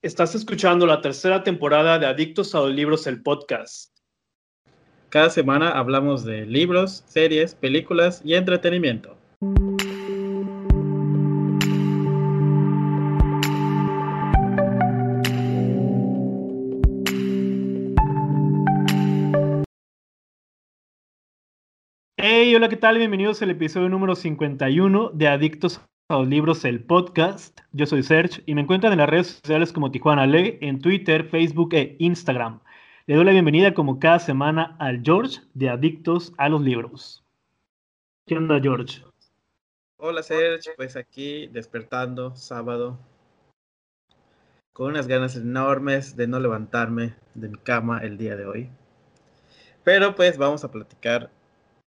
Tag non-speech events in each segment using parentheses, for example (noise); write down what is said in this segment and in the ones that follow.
Estás escuchando la tercera temporada de Adictos a los Libros, el podcast. Cada semana hablamos de libros, series, películas y entretenimiento. Hey, hola, ¿qué tal? Bienvenidos al episodio número 51 de Adictos a los Libros, el podcast. Yo soy Serge y me encuentran en las redes sociales como Tijuana Le, en Twitter, Facebook e Instagram. Le doy la bienvenida como cada semana al George de Adictos a los Libros. ¿Qué onda, George? Hola, Serge. Pues aquí despertando sábado con unas ganas enormes de no levantarme de mi cama el día de hoy. Pero pues vamos a platicar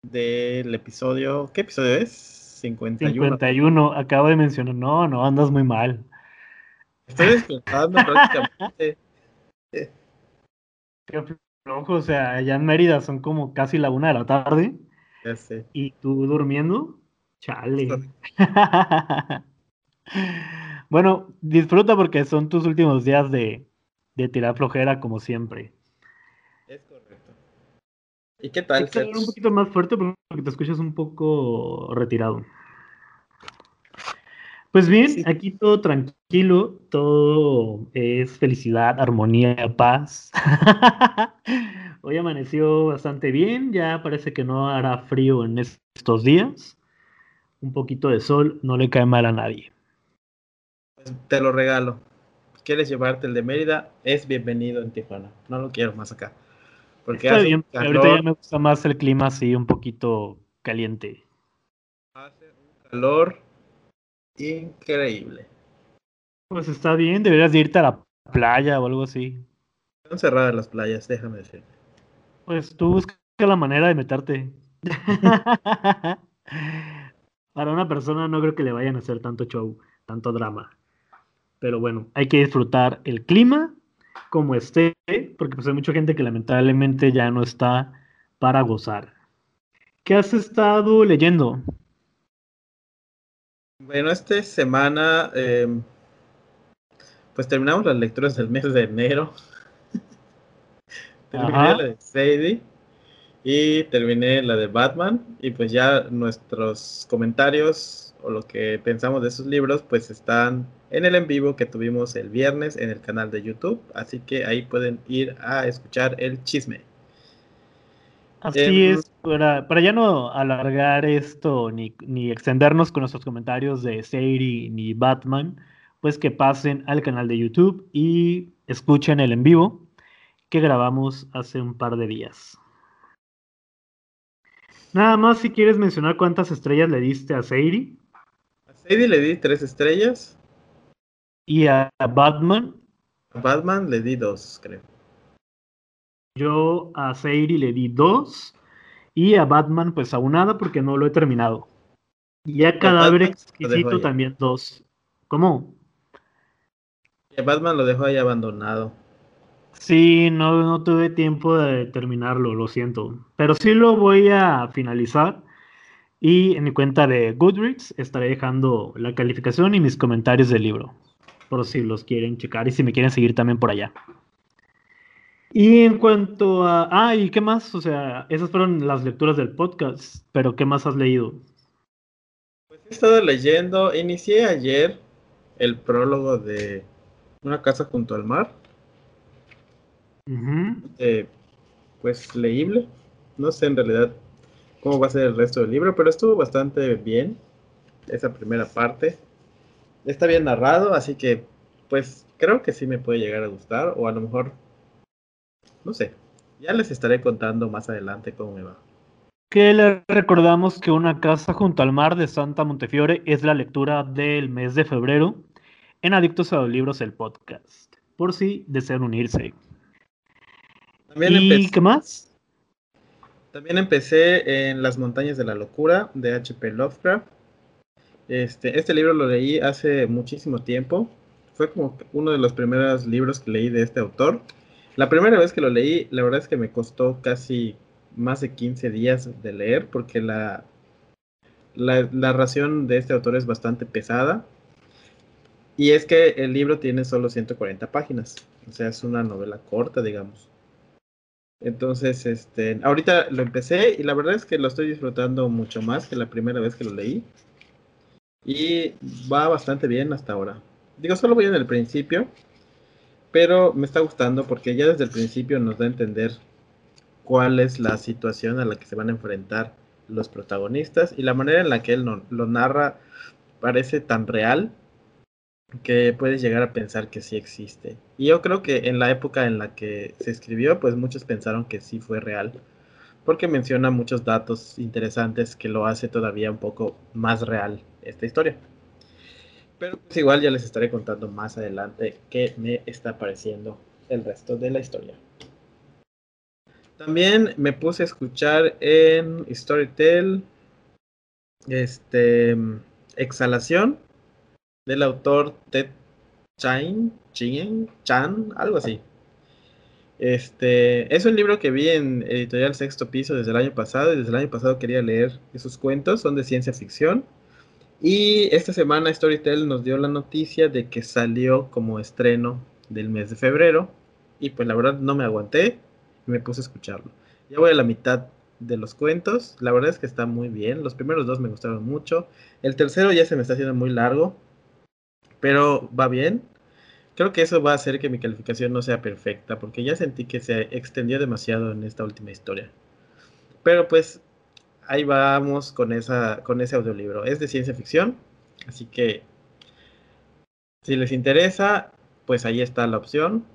del episodio. ¿Qué episodio es? 51. 51, acabo de mencionar. No, no, andas muy mal. Estoy despertando prácticamente. (laughs) Qué flojo, o sea, allá en Mérida son como casi la una de la tarde. Ya sé. ¿Y tú durmiendo? Chale. (laughs) bueno, disfruta porque son tus últimos días de, de tirar flojera como siempre. ¿Y qué tal, que hablar un poquito más fuerte porque te escuchas un poco retirado. Pues bien, Sí. aquí todo tranquilo, todo es felicidad, armonía, paz. (laughs) Hoy amaneció bastante bien, ya parece que no hará frío en estos días. Un poquito de sol no le cae mal a nadie. Pues te lo regalo. ¿Quieres llevarte el de Mérida? Es bienvenido en Tijuana. No lo quiero más acá. Porque Está bien, ahorita ya me gusta más el clima así, un poquito caliente. hace un calor increíble. Pues está bien, deberías de irte a la playa o algo así. Están cerradas las playas, déjame decirte. Pues tú busca la manera de meterte. (laughs) Para una persona no creo que le vayan a hacer tanto show, tanto drama. Pero bueno, hay que disfrutar el clima como esté, porque pues hay mucha gente que lamentablemente ya no está para gozar. ¿Qué has estado leyendo? Bueno, esta semana, eh, pues terminamos las lecturas del mes de enero. (laughs) terminé Ajá. la de Sadie y terminé la de Batman. Y pues ya nuestros comentarios o lo que pensamos de esos libros, pues están en el en vivo que tuvimos el viernes en el canal de YouTube. Así que ahí pueden ir a escuchar el chisme. Así Em, es, para, para ya no alargar esto ni, ni extendernos con nuestros comentarios de Sadie ni Batman, pues que pasen al canal de YouTube y escuchen el en vivo que grabamos hace un par de días. Nada más si quieres mencionar cuántas estrellas le diste a Sadie Sadie le di tres estrellas. y a Batman. A Batman le di dos, creo. Yo a Sadie le di dos y a Batman pues aún nada porque no lo he terminado. Y a Cadáver Batman Exquisito también dos. ¿Cómo? Y a Batman lo dejó ahí abandonado. Sí, no, no tuve tiempo de terminarlo, lo siento. Pero sí lo voy a finalizar. Y en mi cuenta de Goodreads estaré dejando la calificación y mis comentarios del libro. Por si los quieren checar y si me quieren seguir también por allá. Y en cuanto a... Ah, ¿y qué más? O sea, esas fueron las lecturas del podcast. Pero ¿qué más has leído? Pues he estado leyendo, inicié ayer el prólogo de Una casa junto al mar, eh, pues leíble. No sé en realidad cómo va a ser el resto del libro, pero estuvo bastante bien esa primera parte. Está bien narrado, así que pues creo que sí me puede llegar a gustar, o a lo mejor, no sé, ya les estaré contando más adelante cómo me va. Que le recordamos que Una casa junto al mar de Santa Montefiore es la lectura del mes de febrero en Adictos a los Libros, el podcast. Por si desean unirse. También ¿Y qué más? También empecé en Las montañas de la locura de H.P. Lovecraft. Este, este libro lo leí hace muchísimo tiempo. Fue como uno de los primeros libros que leí de este autor. La primera vez que lo leí, la verdad es que me costó casi más de 15 días de leer porque la, la narración de este autor es bastante pesada. Y es que el libro tiene solo 140 páginas, o sea, es una novela corta, digamos. Entonces, este, ahorita lo empecé y la verdad es que lo estoy disfrutando mucho más que la primera vez que lo leí. Y va bastante bien hasta ahora. Digo, solo voy en el principio, pero me está gustando porque ya desde el principio nos da a entender cuál es la situación a la que se van a enfrentar los protagonistas y la manera en la que él lo narra parece tan real que puedes llegar a pensar que sí existe. Y yo creo que en la época en la que se escribió, pues muchos pensaron que sí fue real, porque menciona muchos datos interesantes que lo hace todavía un poco más real esta historia. Pero pues igual ya les estaré contando más adelante qué me está pareciendo el resto de la historia. También me puse a escuchar en Storytel este Exhalación del autor Ted Chain, Chien, Chan, algo así. Este, es un libro que vi en Editorial Sexto Piso desde el año pasado y desde el año pasado quería leer esos cuentos, son de ciencia ficción. Y esta semana Storytel nos dio la noticia de que salió como estreno del mes de febrero y pues la verdad no me aguanté y me puse a escucharlo. Ya voy a la mitad de los cuentos, la verdad es que está muy bien, los primeros dos me gustaron mucho, el tercero ya se me está haciendo muy largo, pero va bien. Creo que eso va a hacer que mi calificación no sea perfecta, porque ya sentí que se extendió demasiado en esta última historia. Pero pues ahí vamos con, esa, con ese audiolibro. Es de ciencia ficción, así que si les interesa, pues ahí está la opción.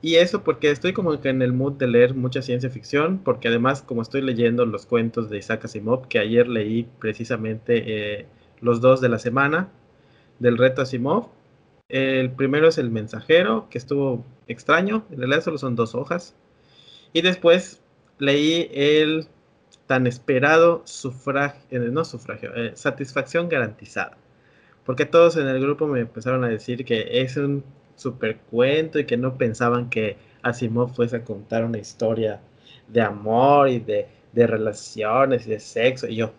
Y eso porque estoy como que en el mood de leer mucha ciencia ficción, porque además como estoy leyendo los cuentos de Isaac Asimov, que ayer leí precisamente eh, los dos de la semana, del reto Asimov. El primero es el mensajero, que estuvo extraño, en realidad solo son dos hojas. Y después leí el tan esperado sufragio, eh, no sufragio, eh, satisfacción garantizada. Porque todos en el grupo me empezaron a decir que es un super cuento y que no pensaban que Asimov fuese a contar una historia de amor y de, de relaciones y de sexo. Y yo,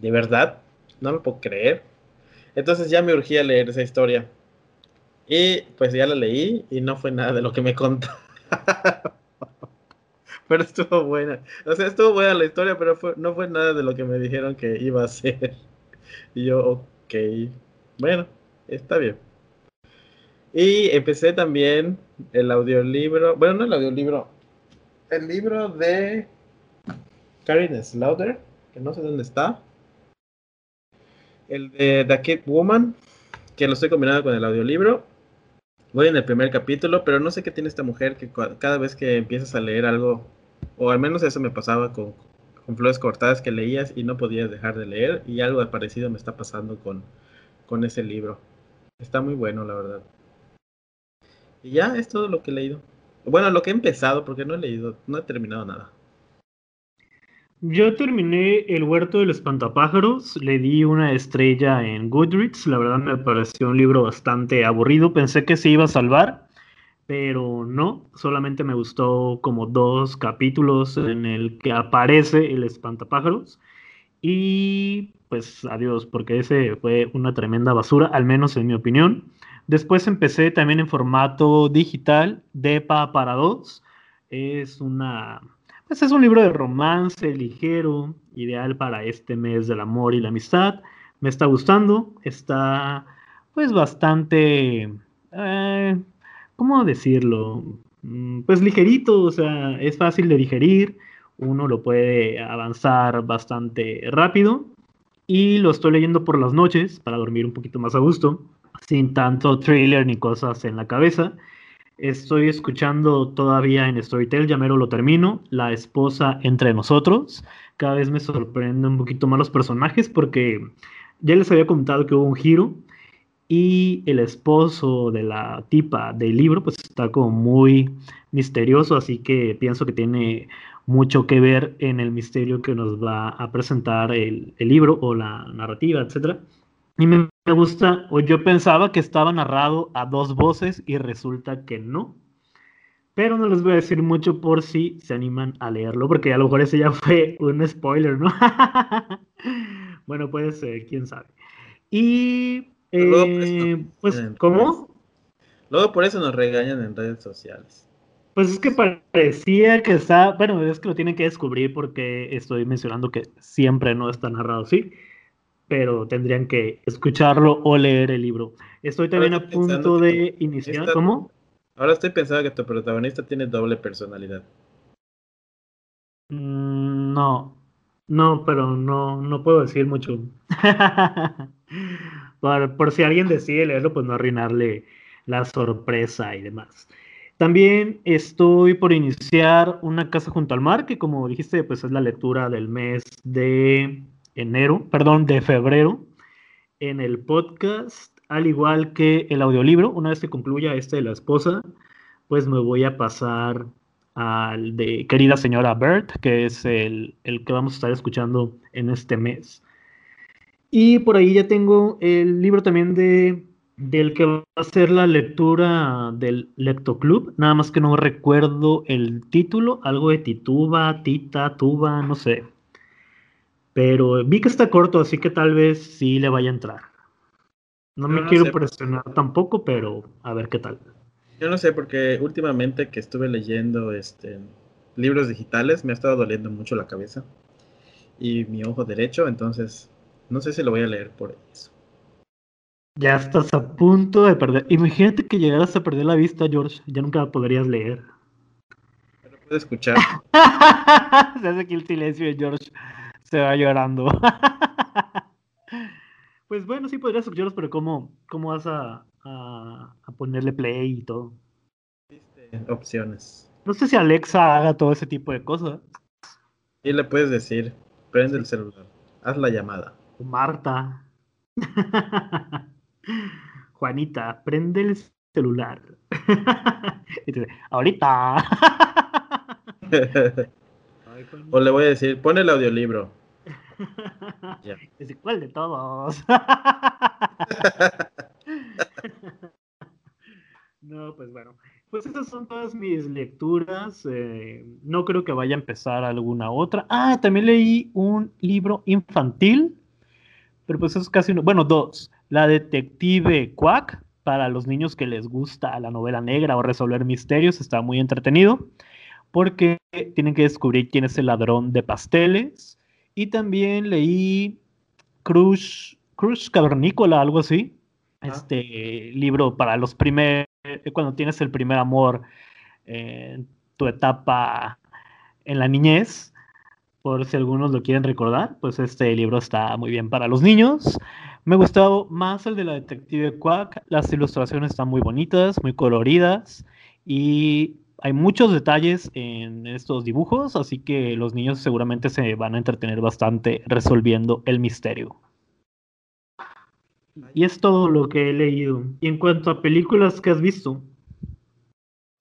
de verdad, no me puedo creer. Entonces ya me urgía leer esa historia. Y pues ya la leí y no fue nada de lo que me contó. (laughs) pero estuvo buena. O sea, estuvo buena la historia, pero no fue nada de lo que me dijeron que iba a ser. (laughs) Y yo, ok. Bueno, está bien. Y empecé también el audiolibro. Bueno, no el audiolibro. El libro de Karen Slaughter, que no sé dónde está. El de The Kid Woman, que lo estoy combinando con el audiolibro. Voy en el primer capítulo, pero no sé qué tiene esta mujer que cada vez que empiezas a leer algo, o al menos eso me pasaba con, flores cortadas que leías y no podías dejar de leer, y algo parecido me está pasando con, con ese libro. Está muy bueno, la verdad. Y ya es todo lo que he leído. Bueno, lo que he empezado, porque no he leído, no he terminado nada. Yo terminé El Huerto del Espantapájaros, le di una estrella en Goodreads, la verdad me pareció un libro bastante aburrido, pensé que se iba a salvar, pero no, solamente me gustó como dos capítulos en el que aparece el espantapájaros y pues adiós, porque ese fue una tremenda basura, al menos en mi opinión. Después empecé también en formato digital, DEPA para dos, es una pues es un libro de romance ligero, ideal para este mes del amor y la amistad. Me está gustando, está pues bastante, eh, ¿cómo decirlo? Mm, pues ligerito, o sea, es fácil de digerir, uno lo puede avanzar bastante rápido y lo estoy leyendo por las noches para dormir un poquito más a gusto, sin tanto thriller ni cosas en la cabeza. Estoy escuchando todavía en Storytel, ya mero lo termino, La esposa entre nosotros. Cada vez me sorprende un poquito más los personajes porque ya les había contado que hubo un giro y el esposo de la tipa del libro pues está como muy misterioso, así que pienso que tiene mucho que ver en el misterio que nos va a presentar el, el libro o la narrativa, etcétera. Y me, gusta, o yo pensaba que estaba narrado a dos voces y resulta que no. Pero no les voy a decir mucho por si se animan a leerlo, porque a lo mejor ese ya (laughs) fue un spoiler, ¿no? (laughs) bueno, puede ser, quién sabe. Y Eh, pues, ¿cómo? Luego por eso nos regañan en redes sociales. Pues es que parecía que está, bueno, es que lo tienen que descubrir porque estoy mencionando que siempre no está narrado así, pero tendrían que escucharlo o leer el libro. Estoy también a punto de iniciar, ¿cómo? Ahora estoy pensando que tu protagonista tiene doble personalidad. Mm, no, no, pero no, no puedo decir mucho. (laughs) por, por si alguien decide leerlo, pues no arruinarle la sorpresa y demás. También estoy por iniciar Una casa junto al mar, que como dijiste, pues es la lectura del mes de enero, perdón, de febrero, en el podcast, al igual que el audiolibro. Una vez que concluya este de la esposa, pues me voy a pasar al de Querida Señora Bert, que es el, el que vamos a estar escuchando en este mes. Y por ahí ya tengo el libro también de del que va a ser la lectura del Lectoclub, nada más que no recuerdo el título, algo de Tituba, Tita, Tuba, no sé. Pero vi que está corto, así que tal vez sí le vaya a entrar. No, me quiero presionar tampoco, pero a ver qué tal. Yo no sé, porque últimamente que estuve leyendo este, libros digitales me ha estado doliendo mucho la cabeza y mi ojo derecho, entonces no sé si lo voy a leer por eso. Ya estás a punto de perder. Imagínate que llegaras a perder la vista, George. Ya nunca la podrías leer. Pero puedo escuchar. (laughs) se hace aquí el silencio y George se va llorando. (laughs) pues bueno, sí podrías escucharlos, pero ¿cómo, cómo vas a, a, ponerle play y todo? Opciones. No sé si Alexa haga todo ese tipo de cosas. Y le puedes decir, prende el celular, haz la llamada. Marta. (laughs) Juanita, prende el celular. (laughs) ahorita. o le voy a decir, pon el audiolibro. ¿Es cuál de todos? no, pues bueno. Pues esas son todas mis lecturas. Eh, no creo que vaya a empezar alguna otra. Ah, también leí un libro infantil. Pero pues es casi uno. Bueno, dos. La detective Quack, para los niños que les gusta la novela negra o resolver misterios, está muy entretenido, porque tienen que descubrir quién es el ladrón de pasteles. Y también leí Cruz, Cruz Cavernícola, algo así. Ah. Este libro para los primeros, cuando tienes el primer amor en tu etapa en la niñez, por si algunos lo quieren recordar, pues este libro está muy bien para los niños. Me gustó más el de la detective Quack. Las ilustraciones están muy bonitas, muy coloridas y hay muchos detalles en estos dibujos, así que los niños seguramente se van a entretener bastante resolviendo el misterio. Y es todo lo que he leído. Y en cuanto a películas que has visto.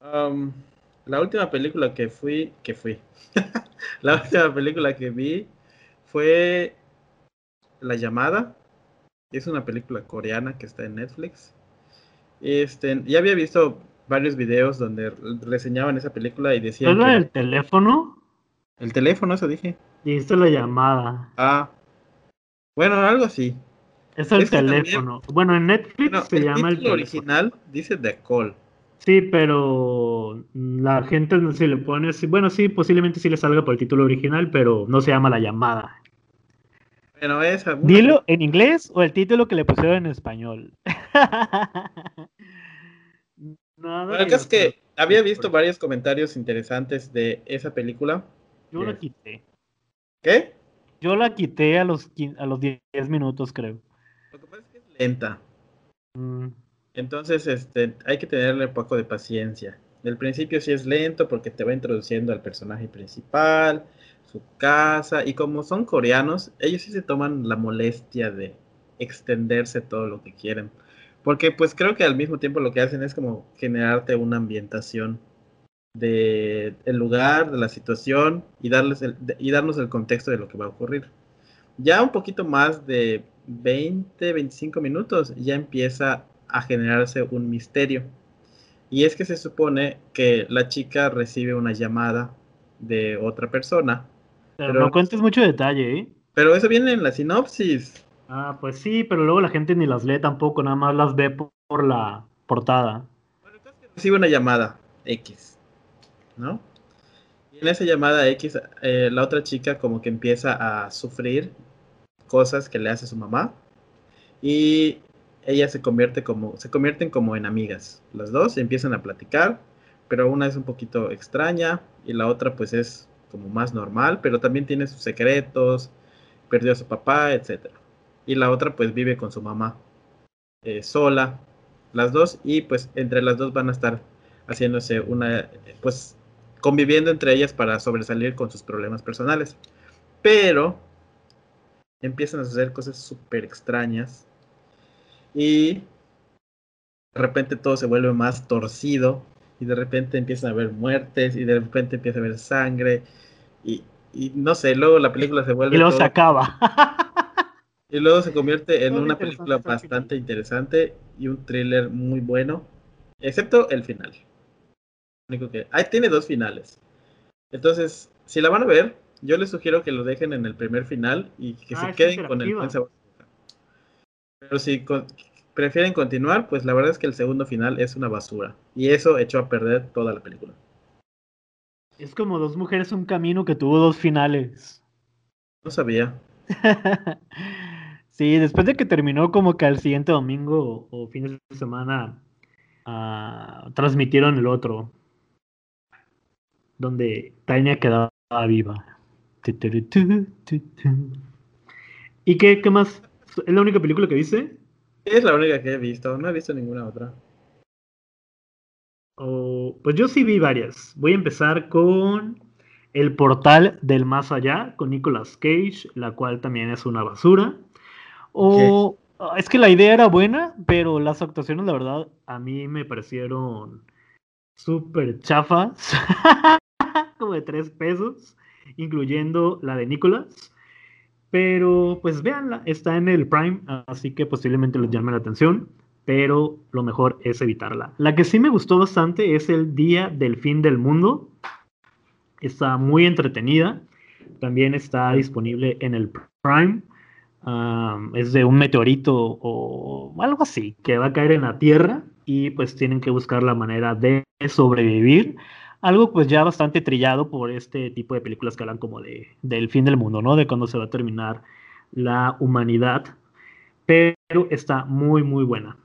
Um, la última película que fui, que fui. (laughs) la última película que vi fue La llamada es una película coreana que está en Netflix. Este, ya había visto varios videos donde reseñaban esa película y decían. ¿Es el teléfono? El teléfono, eso dije. Dijiste la llamada. Ah. Bueno, algo así. Es el teléfono. bueno, en Netflix se llama el teléfono. original dice The Call. Sí, pero la gente no se le pone así. Bueno, sí, posiblemente sí le salga por el título original, pero no se llama la llamada. Bueno, esa. Dilo en inglés o el título que le pusieron en español. (laughs) Nada es que había visto varios comentarios interesantes de esa película. Yo la quité. ¿Qué? Yo la quité a los, a los 10 minutos, creo. Lo que pasa es que es lenta. Mm. Entonces, este, hay que tenerle un poco de paciencia. Del principio sí es lento porque te va introduciendo al personaje principal, su casa. Y como son coreanos, ellos sí se toman la molestia de extenderse todo lo que quieren. Porque pues creo que al mismo tiempo lo que hacen es como generarte una ambientación de el lugar, de la situación y, darles y darnos el contexto de lo que va a ocurrir. Ya un poquito más de 20, 25 minutos ya empieza a generarse un misterio. Y es que se supone que la chica recibe una llamada de otra persona pero, no cuentes mucho detalle, ¿eh? Pero eso viene en la sinopsis. Ah, pues sí, pero luego la gente ni las lee tampoco, nada más las ve por, la portada. Bueno, entonces recibe una llamada X, ¿no? Y en esa llamada X, eh, la otra chica como que empieza a sufrir cosas que le hace su mamá y ella se convierte como, se convierten como en amigas. Las dos empiezan a platicar, pero una es un poquito extraña y la otra pues es como más normal, pero también tiene sus secretos, perdió a su papá, etc. Y la otra pues vive con su mamá eh, sola, las dos, y pues entre las dos van a estar haciéndose una, pues conviviendo entre ellas para sobresalir con sus problemas personales. Pero empiezan a suceder cosas súper extrañas y de repente todo se vuelve más torcido y de repente empiezan a haber muertes y de repente empieza a haber sangre y, no sé, luego la película se vuelve... Y luego se acaba. (laughs) y luego se convierte en una película bastante interesante y un thriller muy bueno, excepto el final. Único que... Ahí tiene dos finales. Entonces, si la van a ver, yo les sugiero que lo dejen en el primer final y que se ah, queden con el buen Pero si prefieren continuar, pues la verdad es que el segundo final es una basura. Y eso echó a perder toda la película. Es como dos mujeres, un camino que tuvo dos finales. No sabía. (laughs) sí, después de que terminó como que al siguiente domingo o fin de semana uh, transmitieron el otro. Donde Tania quedaba viva. ¿Y qué, qué más? ¿Es la única película que viste? Es la única que he visto, no he visto ninguna otra. Oh, pues yo sí vi varias. Voy a empezar con El Portal del Más Allá, con Nicolas Cage, la cual también es una basura. O es que la idea era buena, pero las actuaciones, la verdad, a mí me parecieron súper chafas, (laughs) como de tres pesos incluyendo la de Nicholas. Pero pues véanla, está en el Prime, así que posiblemente les llame la atención, pero lo mejor es evitarla. La que sí me gustó bastante es el Día del Fin del Mundo. Está muy entretenida. También está disponible en el Prime. Es de un meteorito o algo así que va a caer en la Tierra y pues tienen que buscar la manera de sobrevivir algo pues ya bastante trillado por este tipo de películas que hablan como de, del fin del mundo, ¿no? De cuando se va a terminar la humanidad, pero está muy, muy buena.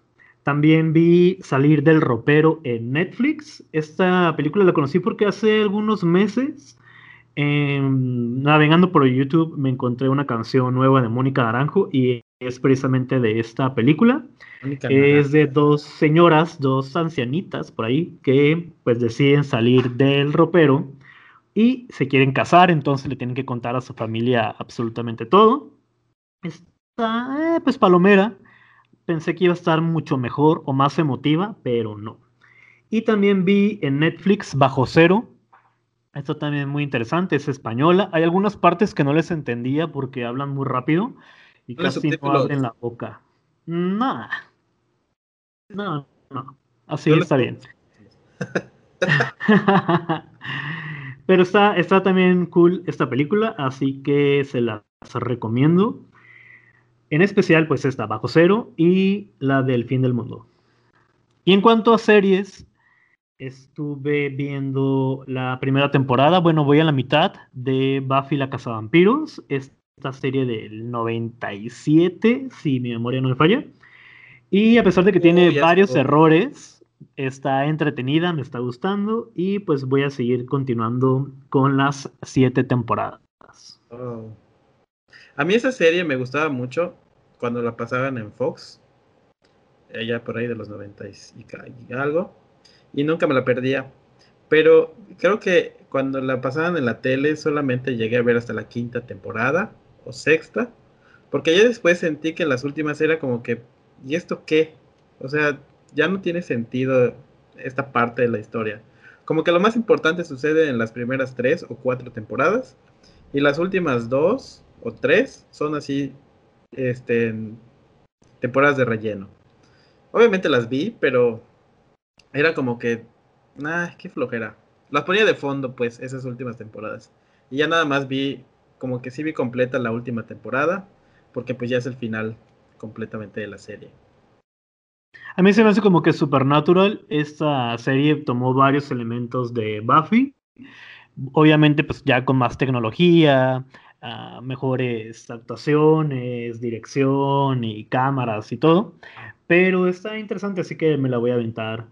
También vi Salir del Ropero en Netflix. Esta película la conocí porque hace algunos meses, em, navegando por YouTube, me encontré una canción nueva de Mónica Naranjo y es precisamente de esta película. Es de dos señoras, dos ancianitas por ahí, que pues deciden salir del ropero y se quieren casar, entonces le tienen que contar a su familia absolutamente todo. Está, eh, pues palomera. Pensé que iba a estar mucho mejor o más emotiva, pero no. Y también vi en Netflix Bajo Cero. Esto también es muy interesante, es española. Hay algunas partes que no les entendía porque hablan muy rápido y casi no abren la boca. Nada. No, no. Así está bien. (laughs) Pero está, está también cool esta película, así que se las recomiendo. En especial, pues esta, Bajo Cero y la del Fin del Mundo. Y en cuanto a series, estuve viendo la primera temporada, bueno, voy a la mitad de Buffy la Vampiros esta serie del 97, si mi memoria no me falla. Y a pesar de que tiene varios errores, está entretenida, me está gustando y pues voy a seguir continuando con las siete temporadas. Oh. A mí esa serie me gustaba mucho cuando la pasaban en Fox, allá por ahí de los 90 y algo, y nunca me la perdía. Pero creo que cuando la pasaban en la tele solamente llegué a ver hasta la quinta temporada o sexta, porque ya después sentí que las últimas era como que ¿y esto qué? O sea, ya no tiene sentido esta parte de la historia. Como que lo más importante sucede en las primeras tres o cuatro temporadas y las últimas dos o tres son así, este, temporadas de relleno. Obviamente las vi, pero era como que, ah, qué flojera. Las ponía de fondo, pues, esas últimas temporadas. Y ya nada más vi, como que sí vi completa la última temporada porque pues ya es el final completamente de la serie. A mí se me hace como que Supernatural, esta serie tomó varios elementos de Buffy, obviamente pues ya con más tecnología, uh, mejores actuaciones, dirección y cámaras y todo, pero está interesante, así que me la voy a aventar.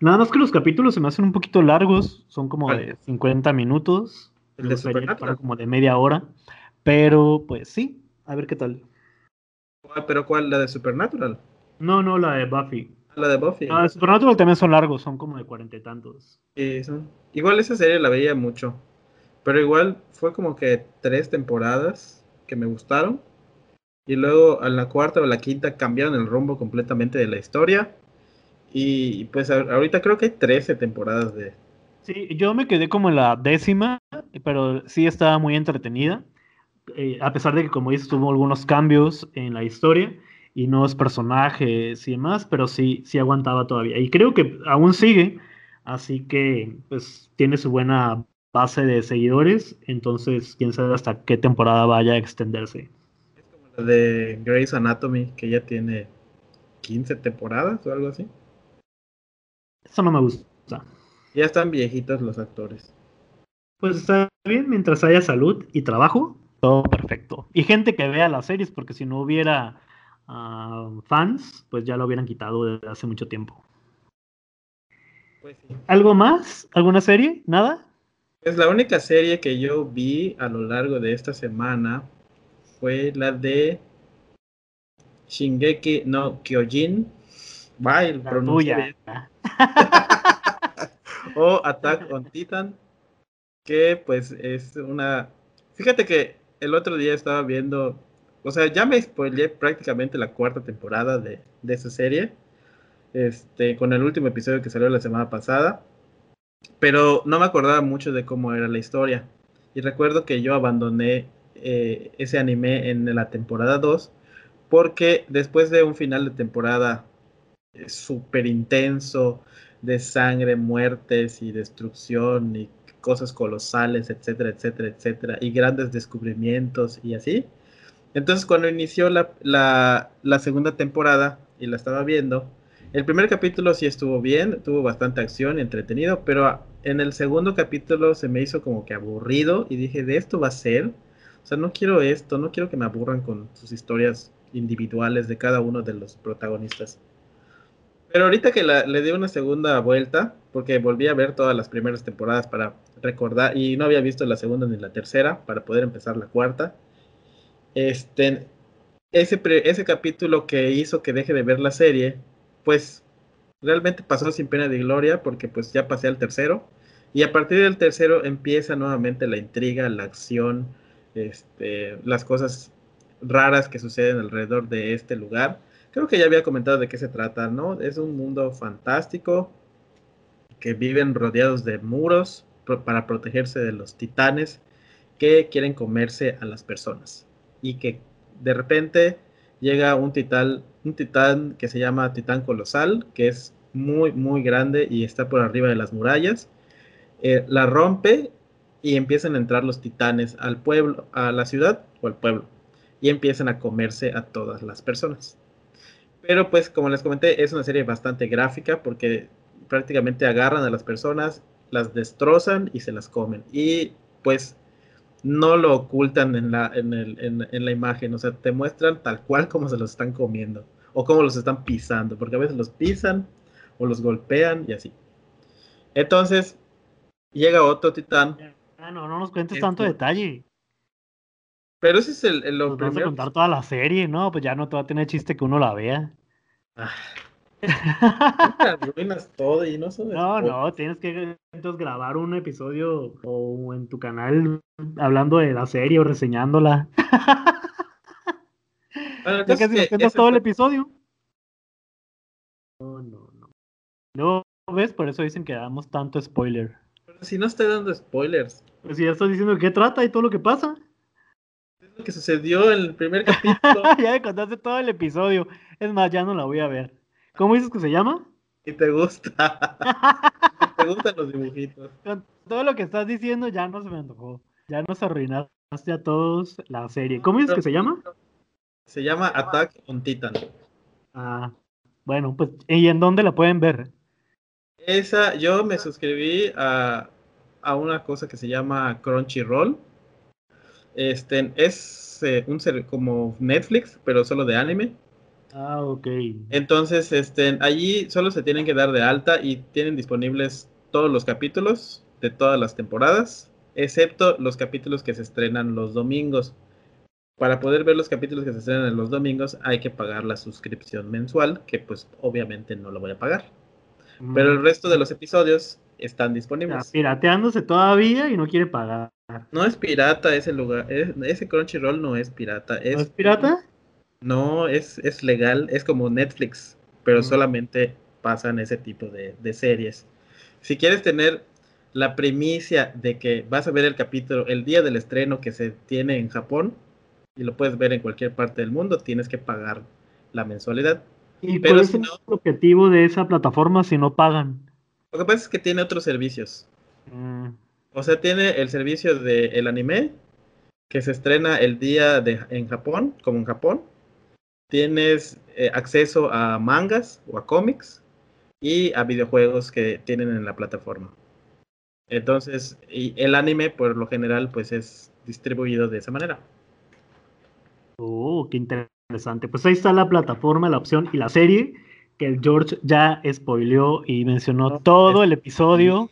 Nada más que los capítulos se me hacen un poquito largos, son como de 50 minutos, El de Supernatural. como de media hora, pero pues sí, a ver qué tal. ¿Cuál- ¿Pero cuál? ¿La de Supernatural? No, no, la de Buffy. La de Buffy. La de Supernatural también son largos, son como de cuarenta y tantos. Sí, son- Igual esa serie la veía mucho. Pero igual fue como que tres temporadas que me gustaron. Y luego a la cuarta o la quinta cambiaron el rumbo completamente de la historia. Y pues ahorita creo que hay 13 temporadas de... Sí, yo me quedé como en la décima, pero sí estaba muy entretenida. eh, a pesar de que, como dices, tuvo algunos cambios en la historia y nuevos personajes y demás, pero sí, sí aguantaba todavía. Y creo que aún sigue, así que pues tiene su buena base de seguidores, entonces quién sabe hasta qué temporada vaya a extenderse. Es como la de Grey's Anatomy, que ya tiene 15 temporadas o algo así. Eso no me gusta. Ya están viejitos los actores. Pues está bien, mientras haya salud y trabajo, todo perfecto. Y gente que vea las series, porque si no hubiera ah, fans, pues ya lo hubieran quitado desde hace mucho tiempo. Pues sí. ¿Algo más? ¿Alguna serie? ¿Nada? Pues la única serie que yo vi a lo largo de esta semana fue la de Shingeki no Kyojin. Bye, La tuya. bien. (laughs) O Attack on Titan. Que pues es una. Fíjate que el otro día estaba viendo. O sea, ya me spoileé prácticamente la cuarta temporada de, de esa serie. Este, con el último episodio que salió la semana pasada. Pero no me acordaba mucho de cómo era la historia. Y recuerdo que yo abandoné eh, ese anime en la temporada 2. Porque después de un final de temporada súper intenso, de sangre, muertes y destrucción y cosas colosales, etcétera, etcétera, etcétera, y grandes descubrimientos y así. Entonces cuando inició la, la, la segunda temporada y la estaba viendo, el primer capítulo sí estuvo bien, tuvo bastante acción y entretenido, pero en el segundo capítulo se me hizo como que aburrido y dije, de esto va a ser. O sea, no quiero esto, no quiero que me aburran con sus historias individuales de cada uno de los protagonistas. Pero ahorita que le di una segunda vuelta, porque volví a ver todas las primeras temporadas para recordar, y no había visto la segunda ni la tercera, para poder empezar la cuarta. Este, ese, ese capítulo que hizo que deje de ver la serie, pues realmente pasó sin pena de gloria, porque pues ya pasé al tercero. Y a partir del tercero empieza nuevamente la intriga, la acción, este, las cosas raras que suceden alrededor de este lugar. Creo que ya había comentado de qué se trata, ¿no? Es un mundo fantástico que viven rodeados de muros para protegerse de los titanes que quieren comerse a las personas. Y que de repente llega un titán, un titán que se llama Titán Colosal, que es muy, muy grande y está por arriba de las murallas. Eh, la rompe y empiezan a entrar los titanes al pueblo, a la ciudad o al pueblo, y empiezan a comerse a todas las personas. Pero pues como les comenté, es una serie bastante gráfica porque prácticamente agarran a las personas, las destrozan y se las comen. Y pues no lo ocultan en la, en, el- en- en la imagen, o sea, te muestran tal cual como se los están comiendo o como los están pisando, porque a veces los pisan o los golpean y así. Entonces, llega otro titán, Ah, no, no nos cuentes Es tanto detalle. Pero ese es el, el- lo Nos vas a contar toda la serie, ¿no? Pues ya no te va a tener chiste que uno la vea. Ah, (laughs) arruinas todo y no son No, no, tienes que entonces grabar un episodio o en tu canal hablando de la serie o reseñándola. (laughs) Bueno, Ya casi nos todo el episodio. No, no, no. No, ¿ves? Por eso dicen que damos tanto spoiler. pero si no estoy dando spoilers, Pues si ya estás diciendo qué trata y todo lo que pasa. Que sucedió en el primer (laughs) capítulo ya me contaste todo el episodio. Es más, ya no la voy a ver. ¿Cómo dices que se llama? y te gusta. (laughs) te gustan los dibujitos. Con todo lo que estás diciendo ya no se me antojó. Ya nos arruinaste a todos la serie. ¿Cómo dices que se llama? Se llama Attack on Titan. Ah, bueno, pues, ¿y en dónde la pueden ver? Esa, yo me suscribí a, a una cosa que se llama Crunchyroll. Este, es eh, un ser como Netflix, pero solo de anime. Ah, ok. Entonces, este, allí solo se tienen que dar de alta y tienen disponibles todos los capítulos de todas las temporadas, excepto los capítulos que se estrenan los domingos. Para poder ver los capítulos que se estrenan los domingos hay que pagar la suscripción mensual, que pues obviamente no lo voy a pagar. Pero el mm. resto de los episodios están disponibles. pirateándose todavía y no quiere pagar. No es pirata ese lugar, ese Crunchyroll no es pirata. Es, ¿No es pirata? No, es, es legal, es como Netflix, pero mm. solamente pasan ese tipo de, de, series. Si quieres tener la primicia de que vas a ver el capítulo el día del estreno que se tiene en Japón y lo puedes ver en cualquier parte del mundo, tienes que pagar la mensualidad. ¿Y pero cuál es el objetivo de esa plataforma si no pagan? Lo que pasa es que tiene otros servicios. Mm. O sea, tiene el servicio del el anime que se estrena el día de, en Japón, como en Japón. Tienes eh, acceso a mangas o a cómics y a videojuegos que tienen en la plataforma. Entonces, y el anime por lo general pues es distribuido de esa manera. Oh, qué interesante. Pues ahí está la plataforma, la opción y la serie que el George ya spoileó y mencionó todo el episodio.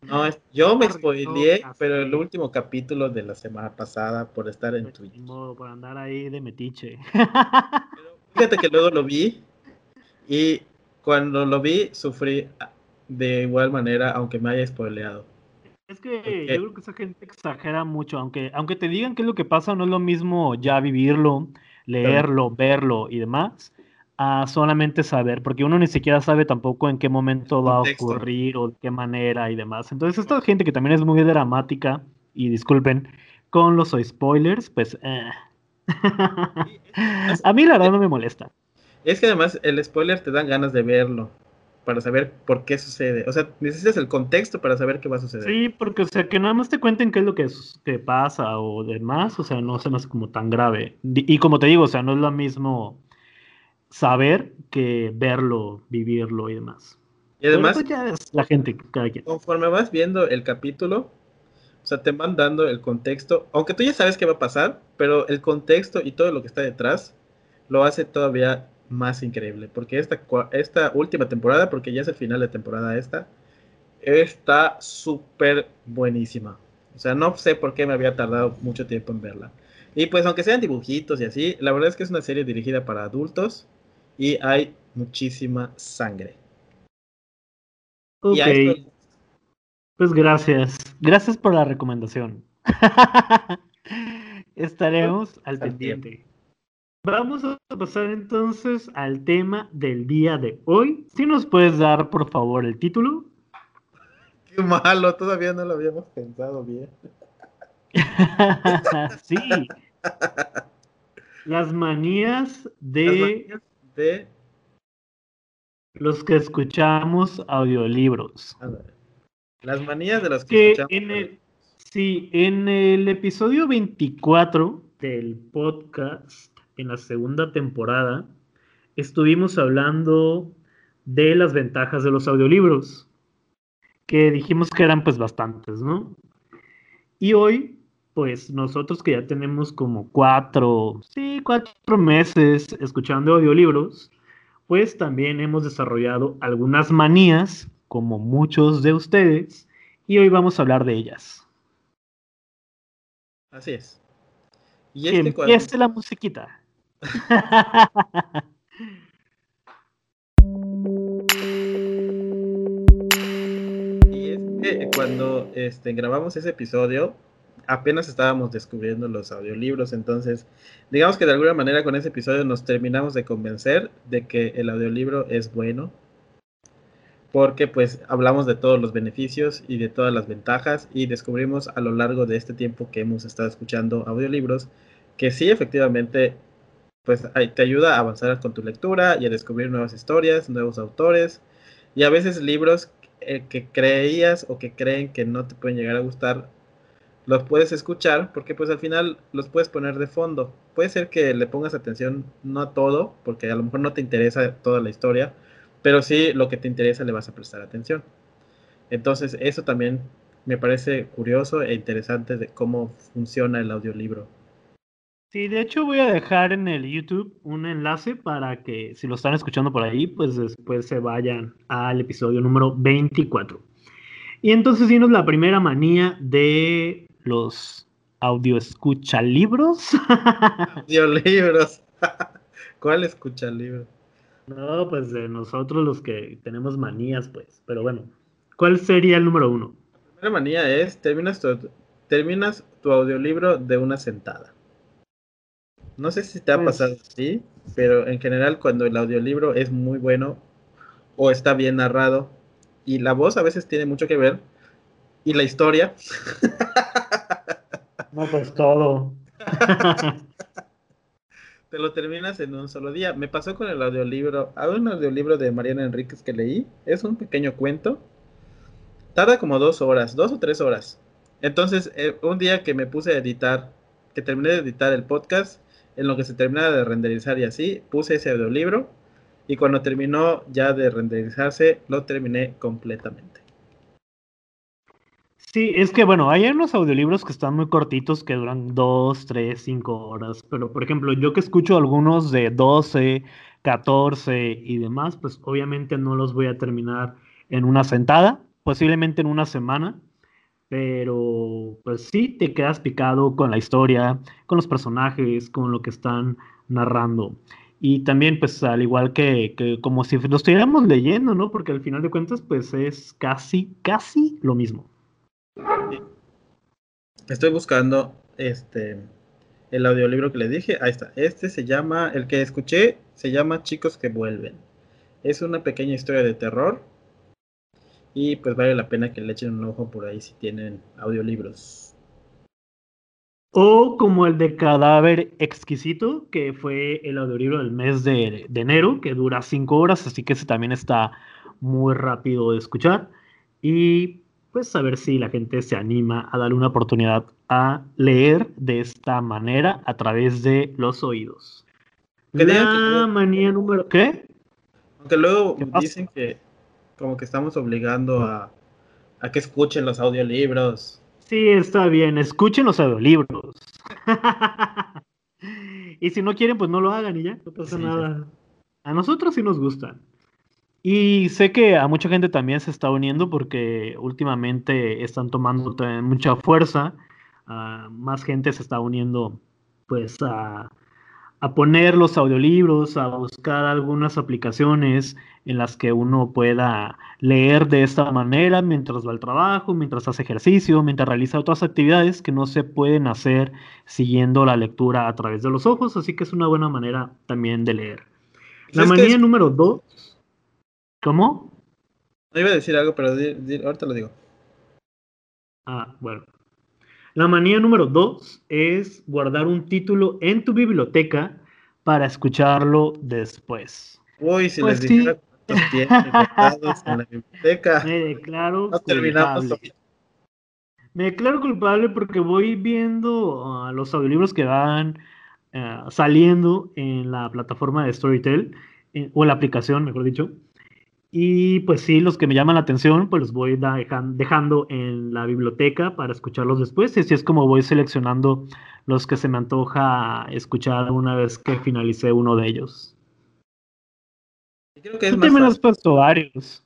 No, yo me spoileé, pero el último capítulo de la semana pasada por estar en Twitch. por andar ahí de metiche. fíjate que luego lo vi y cuando lo vi sufrí de igual manera, aunque me haya spoileado. Es que yo creo que esa gente exagera mucho, aunque, aunque te digan qué es lo que pasa, no es lo mismo ya vivirlo, leerlo, verlo y demás, a solamente saber, porque uno ni siquiera sabe tampoco en qué momento va a ocurrir o de qué manera y demás. Entonces, esta gente que también es muy dramática, y disculpen, con los spoilers, pues... Eh. (laughs) a mí la verdad no me molesta. Es que además el spoiler te dan ganas de verlo para saber por qué sucede. O sea, necesitas el contexto para saber qué va a suceder. Sí, porque, o sea, que nada más te cuenten qué es lo que, que pasa o demás, o sea, no se me hace como tan grave. Y como te digo, o sea, no es lo mismo saber que verlo, vivirlo y demás. Y además, la gente, cada quien. Conforme vas viendo el capítulo, o sea, te van dando el contexto, aunque tú ya sabes qué va a pasar, pero el contexto y todo lo que está detrás lo hace todavía más increíble. Porque esta, esta última temporada, porque ya es el final de temporada esta, está súper buenísima. O sea, no sé por qué me había tardado mucho tiempo en verla. Y pues aunque sean dibujitos y así, la verdad es que es una serie dirigida para adultos y hay muchísima sangre. Ok. Pues gracias. Gracias por la recomendación. (laughs) Estaremos al pendiente. Vamos a pasar entonces al tema del día de hoy. Si nos puedes dar, por favor, el título. (laughs) Qué malo, todavía no lo habíamos pensado bien. (laughs) sí. Las manías de, de los que escuchamos audiolibros. Las manías de los que, escuchamos. En el, sí, en el episodio 24 del podcast en la segunda temporada, estuvimos hablando de las ventajas de los audiolibros, que dijimos que eran pues bastantes, ¿no? Y hoy, pues nosotros que ya tenemos como cuatro, sí, cuatro meses escuchando audiolibros, pues también hemos desarrollado algunas manías, como muchos de ustedes, y hoy vamos a hablar de ellas. Así es. Y este empiece la musiquita. (laughs) y es que cuando este, grabamos ese episodio, apenas estábamos descubriendo los audiolibros, entonces digamos que de alguna manera con ese episodio nos terminamos de convencer de que el audiolibro es bueno, porque pues hablamos de todos los beneficios y de todas las ventajas y descubrimos a lo largo de este tiempo que hemos estado escuchando audiolibros que sí efectivamente pues te ayuda a avanzar con tu lectura y a descubrir nuevas historias, nuevos autores y a veces libros eh, que creías o que creen que no te pueden llegar a gustar, los puedes escuchar porque pues al final los puedes poner de fondo. Puede ser que le pongas atención no a todo, porque a lo mejor no te interesa toda la historia, pero sí lo que te interesa le vas a prestar atención. Entonces eso también me parece curioso e interesante de cómo funciona el audiolibro. Sí, de hecho voy a dejar en el YouTube un enlace para que si lo están escuchando por ahí, pues después se vayan al episodio número 24. Y entonces vino la primera manía de los audio escucha libros. (laughs) Audiolibros. (laughs) ¿Cuál escucha libros? No, pues de nosotros los que tenemos manías, pues. Pero bueno, ¿cuál sería el número uno? La primera manía es terminas tu, terminas tu audiolibro de una sentada. No sé si te ha pues pasado así, pero en general cuando el audiolibro es muy bueno o está bien narrado y la voz a veces tiene mucho que ver y la historia. (laughs) No, pues todo. (laughs) Te lo terminas en un solo día. Me pasó con el audiolibro. Hay un audiolibro de Mariana Enríquez que leí. Es un pequeño cuento. Tarda como dos horas, dos o tres horas. Entonces, eh, un día que me puse a editar, que terminé de editar el podcast, en lo que se terminaba de renderizar y así, puse ese audiolibro y cuando terminó ya de renderizarse, lo terminé completamente. Sí, es que bueno, hay unos audiolibros que están muy cortitos que duran 2, 3, 5 horas, pero por ejemplo, yo que escucho algunos de 12, 14 y demás, pues obviamente no los voy a terminar en una sentada, posiblemente en una semana, pero pues sí te quedas picado con la historia, con los personajes, con lo que están narrando. Y también, pues, al igual que, como si lo estuviéramos leyendo, ¿no? Porque al final de cuentas, pues, es casi, casi lo mismo. Estoy buscando este el audiolibro que le dije. Ahí está. Este se llama, el que escuché, se llama Chicos que vuelven. Es una pequeña historia de terror y pues vale la pena que le echen un ojo por ahí si tienen audiolibros. O como el de Cadáver Exquisito, que fue el audiolibro del mes de, enero, que dura cinco horas, así que ese también está muy rápido de escuchar. Y pues a ver si la gente se anima a darle una oportunidad a leer de esta manera a través de los oídos. La manía número... ¿Qué? Aunque luego dicen que como que estamos obligando a, que escuchen los audiolibros. Sí, está bien, escuchen los audiolibros. (laughs) y si no quieren, pues no lo hagan y ya, no pasa nada. A nosotros sí nos gustan. Y sé que a mucha gente también se está uniendo porque últimamente están tomando mucha fuerza. Ah, más gente se está uniendo pues a, a poner los audiolibros, a buscar algunas aplicaciones en las que uno pueda leer de esta manera mientras va al trabajo, mientras hace ejercicio, mientras realiza otras actividades que no se pueden hacer siguiendo la lectura a través de los ojos, así que es una buena manera también de leer. La manía número dos. ¿Cómo? No iba a decir algo, pero ahorita lo digo. Ah, bueno. La manía número dos es guardar un título en tu biblioteca para escucharlo después. Uy, si les pues dijera cuántos tienen en la biblioteca. (laughs) Me declaro culpable. Me declaro culpable porque voy viendo uh, los audiolibros que van uh, saliendo en la plataforma de Storytel, eh, o la aplicación, mejor dicho. Y pues sí, los que me llaman la atención, pues los voy dejando en la biblioteca para escucharlos después. Y así es como voy seleccionando los que se me antoja escuchar una vez que finalice uno de ellos. Creo que Tú también has puesto varios.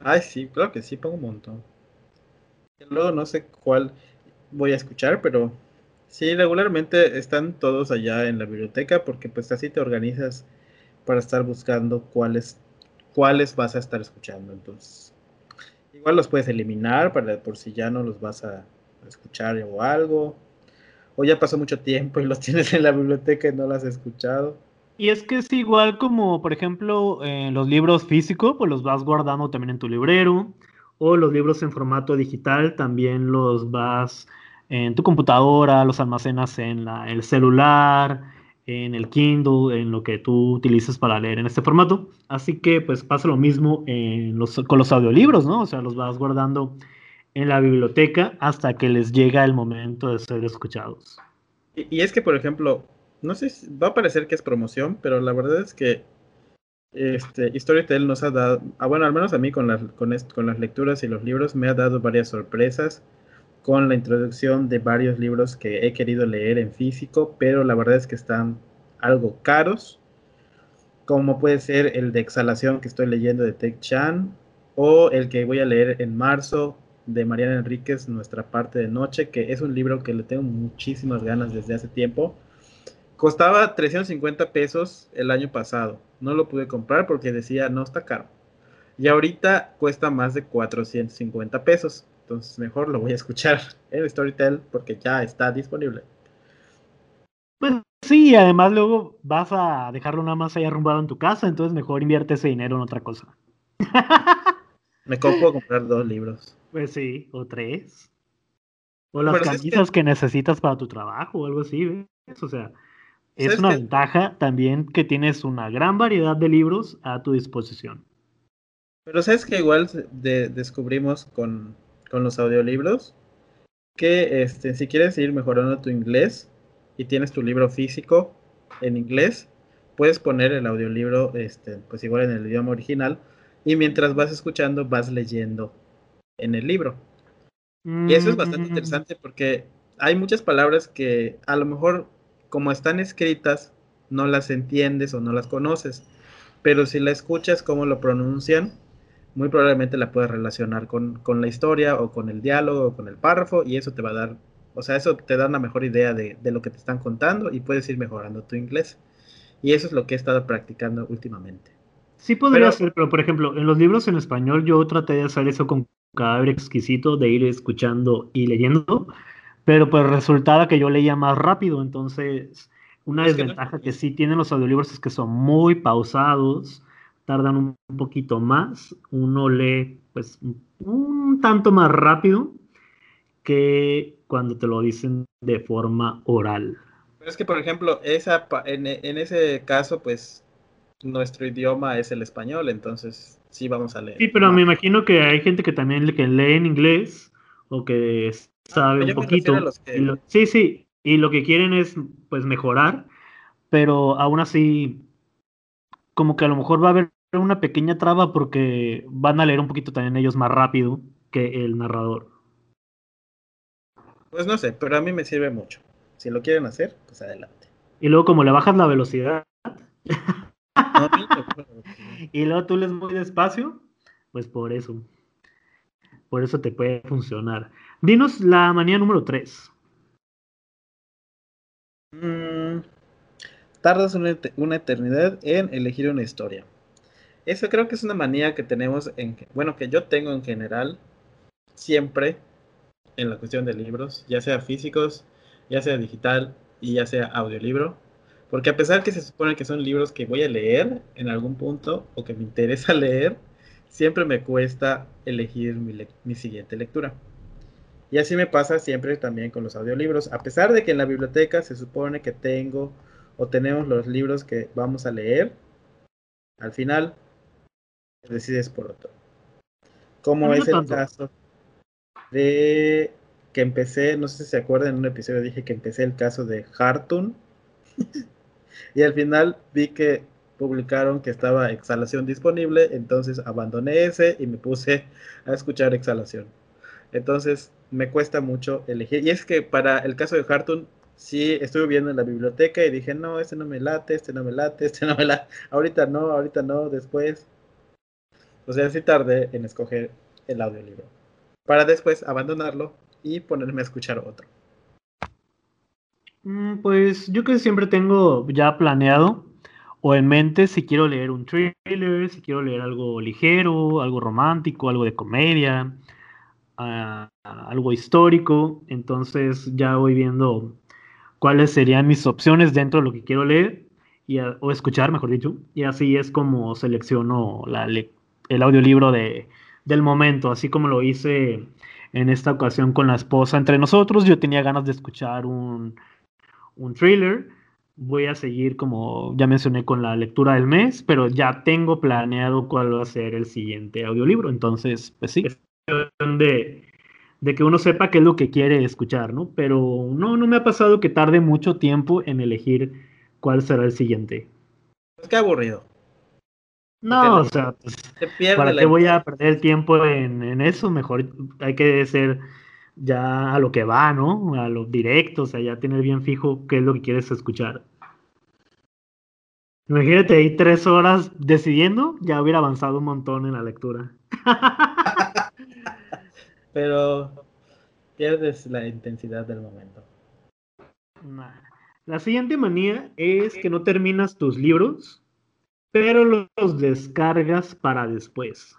Ay, sí, claro que sí, pongo un montón. Luego no sé cuál voy a escuchar, pero sí, regularmente están todos allá en la biblioteca porque pues así te organizas para estar buscando cuáles cuáles vas a estar escuchando. Entonces, igual los puedes eliminar para por si ya no los vas a, escuchar o algo. O ya pasó mucho tiempo y los (laughs) tienes en la biblioteca y no los has escuchado. Y es que es igual como, por ejemplo, los libros físicos, pues los vas guardando también en tu librero. O los libros en formato digital también los vas en tu computadora, los almacenas en la, el celular, en el Kindle, en lo que tú utilices para leer en este formato. Así que pues pasa lo mismo en los, con los audiolibros, ¿no? O sea, los vas guardando en la biblioteca hasta que les llega el momento de ser escuchados. Y, es que, por ejemplo, no sé si va a parecer que es promoción, pero la verdad es que este, Storytel nos ha dado, ah, bueno, al menos a mí con las, con, con las lecturas y los libros me ha dado varias sorpresas con la introducción de varios libros que he querido leer en físico, pero la verdad es que están algo caros, como puede ser el de Exhalación que estoy leyendo de Tech Chan, o el que voy a leer en marzo de Mariana Enríquez, Nuestra parte de noche, que es un libro que le tengo muchísimas ganas desde hace tiempo. Costaba 350 pesos el año pasado. No lo pude comprar porque decía no está caro. Y ahorita cuesta más de 450 pesos. Entonces mejor lo voy a escuchar (laughs) en Storytel porque ya está disponible. Pues sí, además luego vas a dejarlo nada más ahí arrumbado en tu casa, entonces mejor invierte ese dinero en otra cosa. (laughs) Me compro comprar dos libros. Pues sí, o tres. O las camisas que... necesitas para tu trabajo o algo así, ¿ves? O sea, es una ventaja también que tienes una gran variedad de libros a tu disposición. Pero sabes que igual descubrimos con, con, los audiolibros que este, si quieres ir mejorando tu inglés y tienes tu libro físico en inglés, puedes poner el audiolibro este, pues igual en el idioma original y mientras vas escuchando vas leyendo en el libro. Y eso es bastante mm. interesante porque hay muchas palabras que a lo mejor como están escritas no las entiendes o no las conoces, pero si la escuchas cómo lo pronuncian, muy probablemente la puedes relacionar con, con, la historia o con el diálogo o con el párrafo y eso te va a dar, o sea, eso te da una mejor idea de, de lo que te están contando y puedes ir mejorando tu inglés. Y eso es lo que he estado practicando últimamente. Sí podría ser, pero por ejemplo, en los libros en español yo traté de hacer eso con cadáver exquisito de ir escuchando y leyendo, pero pues resultaba que yo leía más rápido, entonces una desventaja que, sí tienen los audiolibros es que son muy pausados, tardan un poquito más, uno lee pues un tanto más rápido que cuando te lo dicen de forma oral. Pero es que, por ejemplo, esa, en, en ese caso, pues nuestro idioma es el español, entonces sí vamos a leer. Sí, pero me imagino que hay gente que también que lee en inglés o que sabe un poquito. sí, sí, y lo que quieren es pues mejorar, pero aún así como que a lo mejor va a haber una pequeña traba porque van a leer un poquito también ellos más rápido que el narrador. Pues no sé, pero a mí me sirve mucho. Si lo quieren hacer, pues adelante. Y luego como le bajas la velocidad (laughs) y luego tú lees muy despacio, pues por eso. Por eso te puede funcionar. Dinos la manía número 3. Mm, tardas una, eternidad en elegir una historia. Eso creo que es una manía que tenemos, en, bueno, que yo tengo en general, siempre en la cuestión de libros, ya sea físicos, ya sea digital y ya sea audiolibro. Porque a pesar que se supone que son libros que voy a leer en algún punto o que me interesa (laughs) leer, siempre me cuesta elegir mi, siguiente lectura. Y así me pasa siempre también con los audiolibros. A pesar de que en la biblioteca se supone que tengo o tenemos los libros que vamos a leer, al final decides por otro. Como es el caso de que empecé, no sé si se acuerdan, en un episodio dije que empecé el caso de Hartun. (laughs) Y al final vi que publicaron que estaba exhalación disponible, entonces abandoné ese y me puse a escuchar exhalación. Entonces me cuesta mucho elegir. Y es que para el caso de Hartun, sí estuve viendo en la biblioteca y dije, no, este no me late, este no me late, este no me late. Ahorita no, ahorita no, después. O sea, sí tardé en escoger el audiolibro. Para después abandonarlo y ponerme a escuchar otro. Mm, pues yo que siempre tengo ya planeado o en mente si quiero leer un thriller, si quiero leer algo ligero, algo romántico, algo de comedia, ah, algo histórico. Entonces ya voy viendo cuáles serían mis opciones dentro de lo que quiero leer y, o escuchar, mejor dicho. Y así es como selecciono la, el audiolibro de, del momento, así como lo hice en esta ocasión con la esposa entre nosotros. Yo tenía ganas de escuchar un un thriller. Voy a seguir, como ya mencioné, con la lectura del mes, pero ya tengo planeado cuál va a ser el siguiente audiolibro. Entonces, pues sí, de, de que uno sepa qué es lo que quiere escuchar, ¿no? Pero no, no me ha pasado que tarde mucho tiempo en elegir cuál será el siguiente. Es que aburrido. No, o sea, pues, ¿para qué voy a perder el tiempo en, en, eso? Mejor hay que ser ya a lo que va, ¿no? A lo directo, o sea, ya tener bien fijo qué es lo que quieres escuchar. Imagínate ahí tres horas decidiendo, ya hubiera avanzado un montón en la lectura. (laughs) Pero pierdes la intensidad del momento. La siguiente manía es que no terminas tus libros, pero los descargas para después.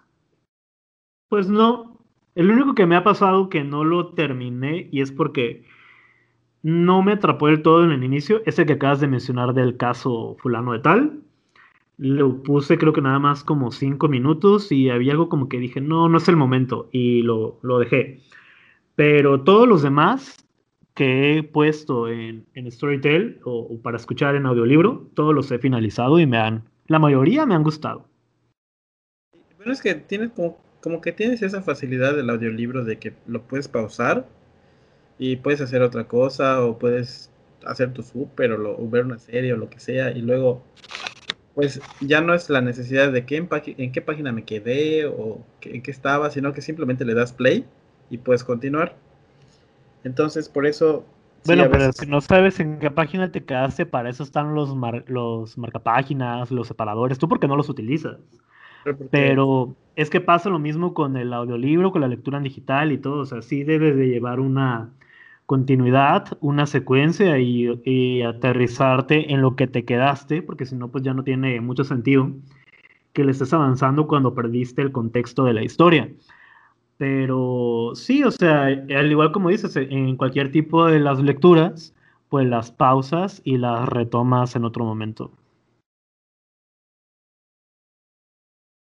Pues no. El único que me ha pasado que no lo terminé y es porque no me atrapó del todo en el inicio, ese que acabas de mencionar del caso fulano de tal. Lo puse creo que nada más como cinco minutos y había algo como que dije, no, no es el momento y lo, dejé. Pero todos los demás que he puesto en, en Storytel o, para escuchar en audiolibro, todos los he finalizado y me han, la mayoría me han gustado. Bueno, es que tienes como, como que tienes esa facilidad del audiolibro de que lo puedes pausar y puedes hacer otra cosa o puedes hacer tu súper o, ver una serie o lo que sea y luego pues ya no es la necesidad de qué en, qué página me quedé o en qué estaba, sino que simplemente le das play y puedes continuar. Entonces, por eso... Bueno, pero si no sabes en qué página te quedaste, para eso están los, los marcapáginas, los separadores, tú porque no los utilizas. Pero es que pasa lo mismo con el audiolibro, con la lectura en digital y todo, o sea, sí debes de llevar una continuidad, una secuencia y, aterrizarte en lo que te quedaste, porque si no, pues ya no tiene mucho sentido que le estés avanzando cuando perdiste el contexto de la historia. Pero sí, o sea, al igual como dices, en cualquier tipo de las lecturas, pues las pausas y las retomas en otro momento.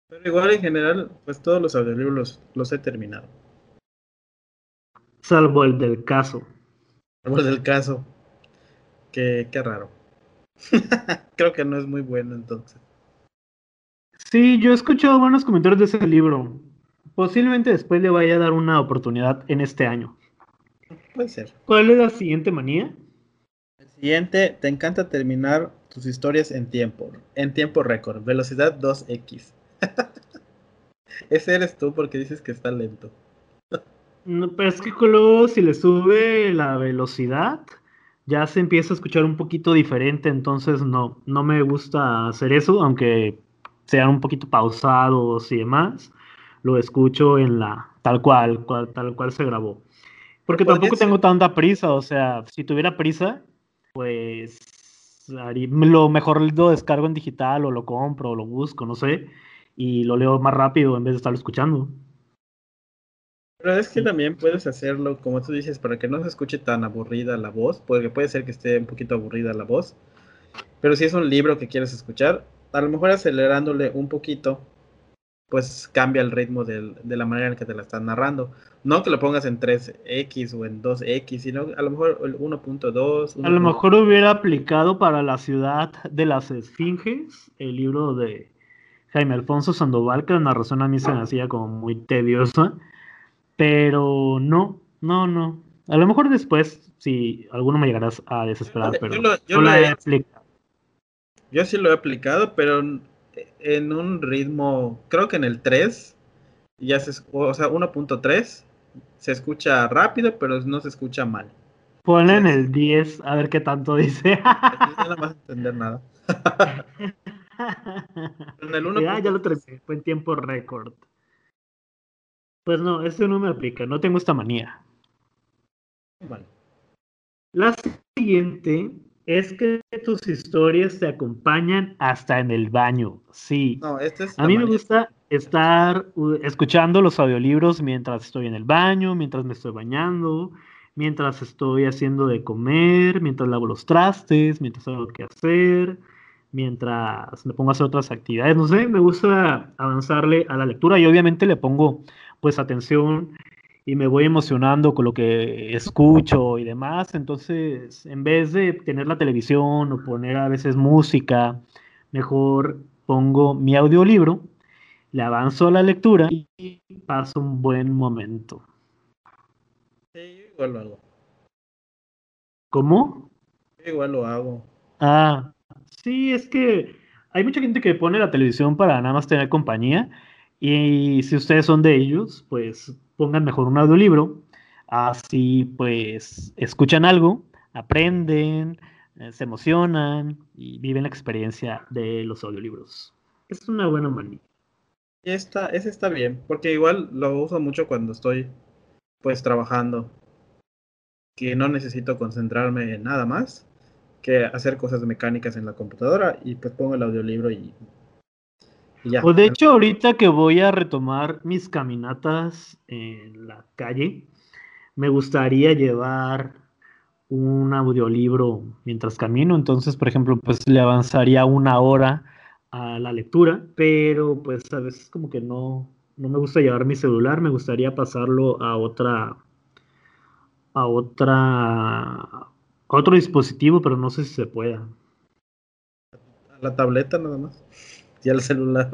Pero igual en general, pues todos los audiolibros los he terminado. Salvo el del caso. Salvo el del caso. Qué, qué raro. (laughs) Creo que no es muy bueno entonces. Sí, yo he escuchado buenos comentarios de ese libro. Posiblemente después le vaya a dar una oportunidad en este año. Puede ser. ¿Cuál es la siguiente manía? El siguiente, te encanta terminar tus historias en tiempo, en tiempo récord, velocidad 2x. (laughs) Ese eres tú porque dices que está lento. No, pero es que luego si le sube la velocidad, ya se empieza a escuchar un poquito diferente, entonces no, no me gusta hacer eso, aunque sean un poquito pausados y demás, lo escucho en la tal cual, tal cual se grabó. Porque tampoco tengo tanta prisa, o sea, si tuviera prisa, pues lo mejor lo descargo en digital o lo compro o lo busco, no sé, y lo leo más rápido en vez de estarlo escuchando. Pero es que también puedes hacerlo, como tú dices, para que no se escuche tan aburrida la voz, porque puede ser que esté un poquito aburrida la voz. Pero si es un libro que quieres escuchar, a lo mejor acelerándole un poquito, pues cambia el ritmo de la manera en que te la están narrando. No que lo pongas en 3X o en 2X, sino a lo mejor el 1.2. A lo mejor hubiera aplicado para la ciudad de las esfinges, el libro de Jaime Alfonso Sandoval, que la narración a mí se me hacía como muy tediosa pero no, no, no. A lo mejor después, si alguno me llegarás a desesperar, pero yo, no he aplicado. Yo sí lo he aplicado, pero en un ritmo, creo que en el 3, ya se, o sea, 1.3, se escucha rápido, pero no se escucha mal. Ponle en el 10, a ver qué tanto dice. (laughs) (laughs) no vas a entender nada. (laughs) en el 1. Ya, ya lo terminé, fue en tiempo récord. Pues no, eso no me aplica, no tengo esta manía. Vale. La siguiente es que tus historias te acompañan hasta en el baño. Sí. No, este es A mí me gusta estar escuchando los audiolibros mientras estoy en el baño, mientras me estoy bañando, mientras estoy haciendo de comer, mientras lavo los trastes, mientras hago que hacer, mientras me pongo a hacer otras actividades. No sé, me gusta avanzarle a la lectura y obviamente le pongo pues atención y me voy emocionando con lo que escucho y demás. Entonces, en vez de tener la televisión o poner a veces música, mejor pongo mi audiolibro, le avanzo a la lectura y paso un buen momento. igual lo hago. ¿Cómo? igual lo hago. Ah, sí, es que hay mucha gente que pone la televisión para nada más tener compañía. Y si ustedes son de ellos, pues pongan mejor un audiolibro. Así pues escuchan algo, aprenden, eh, se emocionan y viven la experiencia de los audiolibros. Es una buena manía. Esta, ese está bien, porque igual lo uso mucho cuando estoy pues trabajando, que no necesito concentrarme en nada más que hacer cosas mecánicas en la computadora y pues pongo el audiolibro y ya. Pues de hecho ahorita que voy a retomar mis caminatas en la calle, me gustaría llevar un audiolibro mientras camino, entonces por ejemplo pues le avanzaría una hora a la lectura, pero pues a veces como que no, no me gusta llevar mi celular, me gustaría pasarlo a otra, a otra, a otro dispositivo, pero no sé si se pueda. A la tableta nada más, y al celular.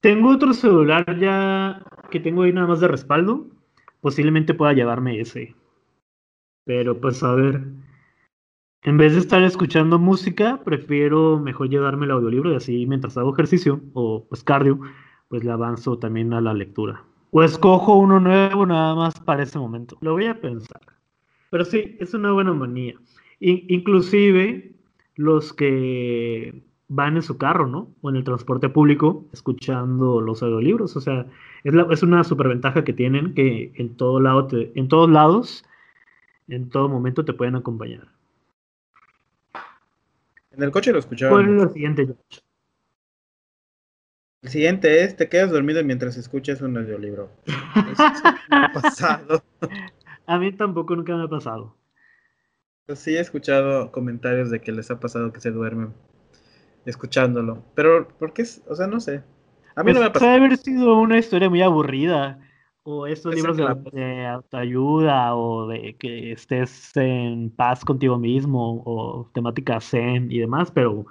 Tengo otro celular ya que tengo ahí nada más de respaldo, posiblemente pueda llevarme ese. Pero pues a ver, en vez de estar escuchando música, prefiero mejor llevarme el audiolibro y así mientras hago ejercicio o pues cardio, pues le avanzo también a la lectura. O escojo uno nuevo nada más para ese momento. Lo voy a pensar. Pero sí, es una buena manía. inclusive los que van en su carro, ¿no? O en el transporte público escuchando los audiolibros. O sea, es, es una superventaja que tienen que en, todo lado en todos lados, en todo momento te pueden acompañar. En el coche lo escuchaba. ¿Cuál es el siguiente, El siguiente es, te quedas dormido mientras escuchas un audiolibro. (laughs) Eso me ha pasado. A mí tampoco nunca me ha pasado. Sí he escuchado comentarios de que les ha pasado que se duermen escuchándolo. Pero, ¿por qué? O sea, no sé. A mí no pues me ha pasado. Puede haber sido una historia muy aburrida. O estos libros de, autoayuda o de que estés en paz contigo mismo o temática zen y demás, pero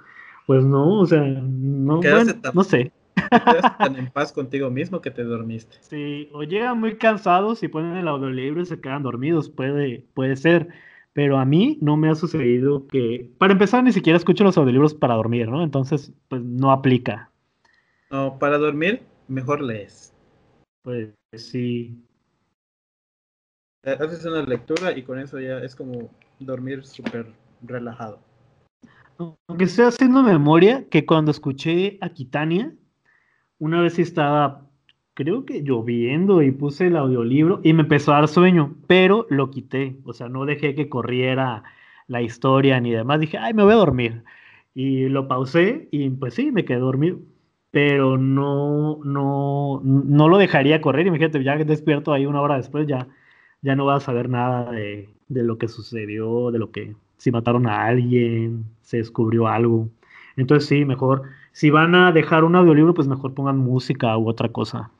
pues no, o sea, no, no sé. tan en (laughs) paz contigo mismo que te dormiste. Sí, o llegan muy cansados y ponen el audiolibro y se quedan dormidos, puede, puede ser. Pero a mí no me ha sucedido que, para empezar, ni siquiera escucho los audiolibros para dormir, ¿no? Entonces, pues no aplica. No, para dormir, mejor lees. Pues sí. Haces una lectura y con eso ya es como dormir súper relajado. Aunque estoy haciendo memoria que cuando escuché a Kitania, una vez estaba, creo que lloviendo y puse el audiolibro y me empezó a dar sueño, pero lo quité. O sea, no dejé que corriera la historia ni demás. Dije, ay, me voy a dormir. Y lo pausé y pues sí, me quedé dormido pero no, no, no lo dejaría correr. Imagínate, ya despierto ahí una hora después, ya, ya no vas a saber nada de, de, lo que sucedió, de lo que, si mataron a alguien, se descubrió algo. Entonces sí, mejor, si van a dejar un audiolibro, pues mejor pongan música u otra cosa.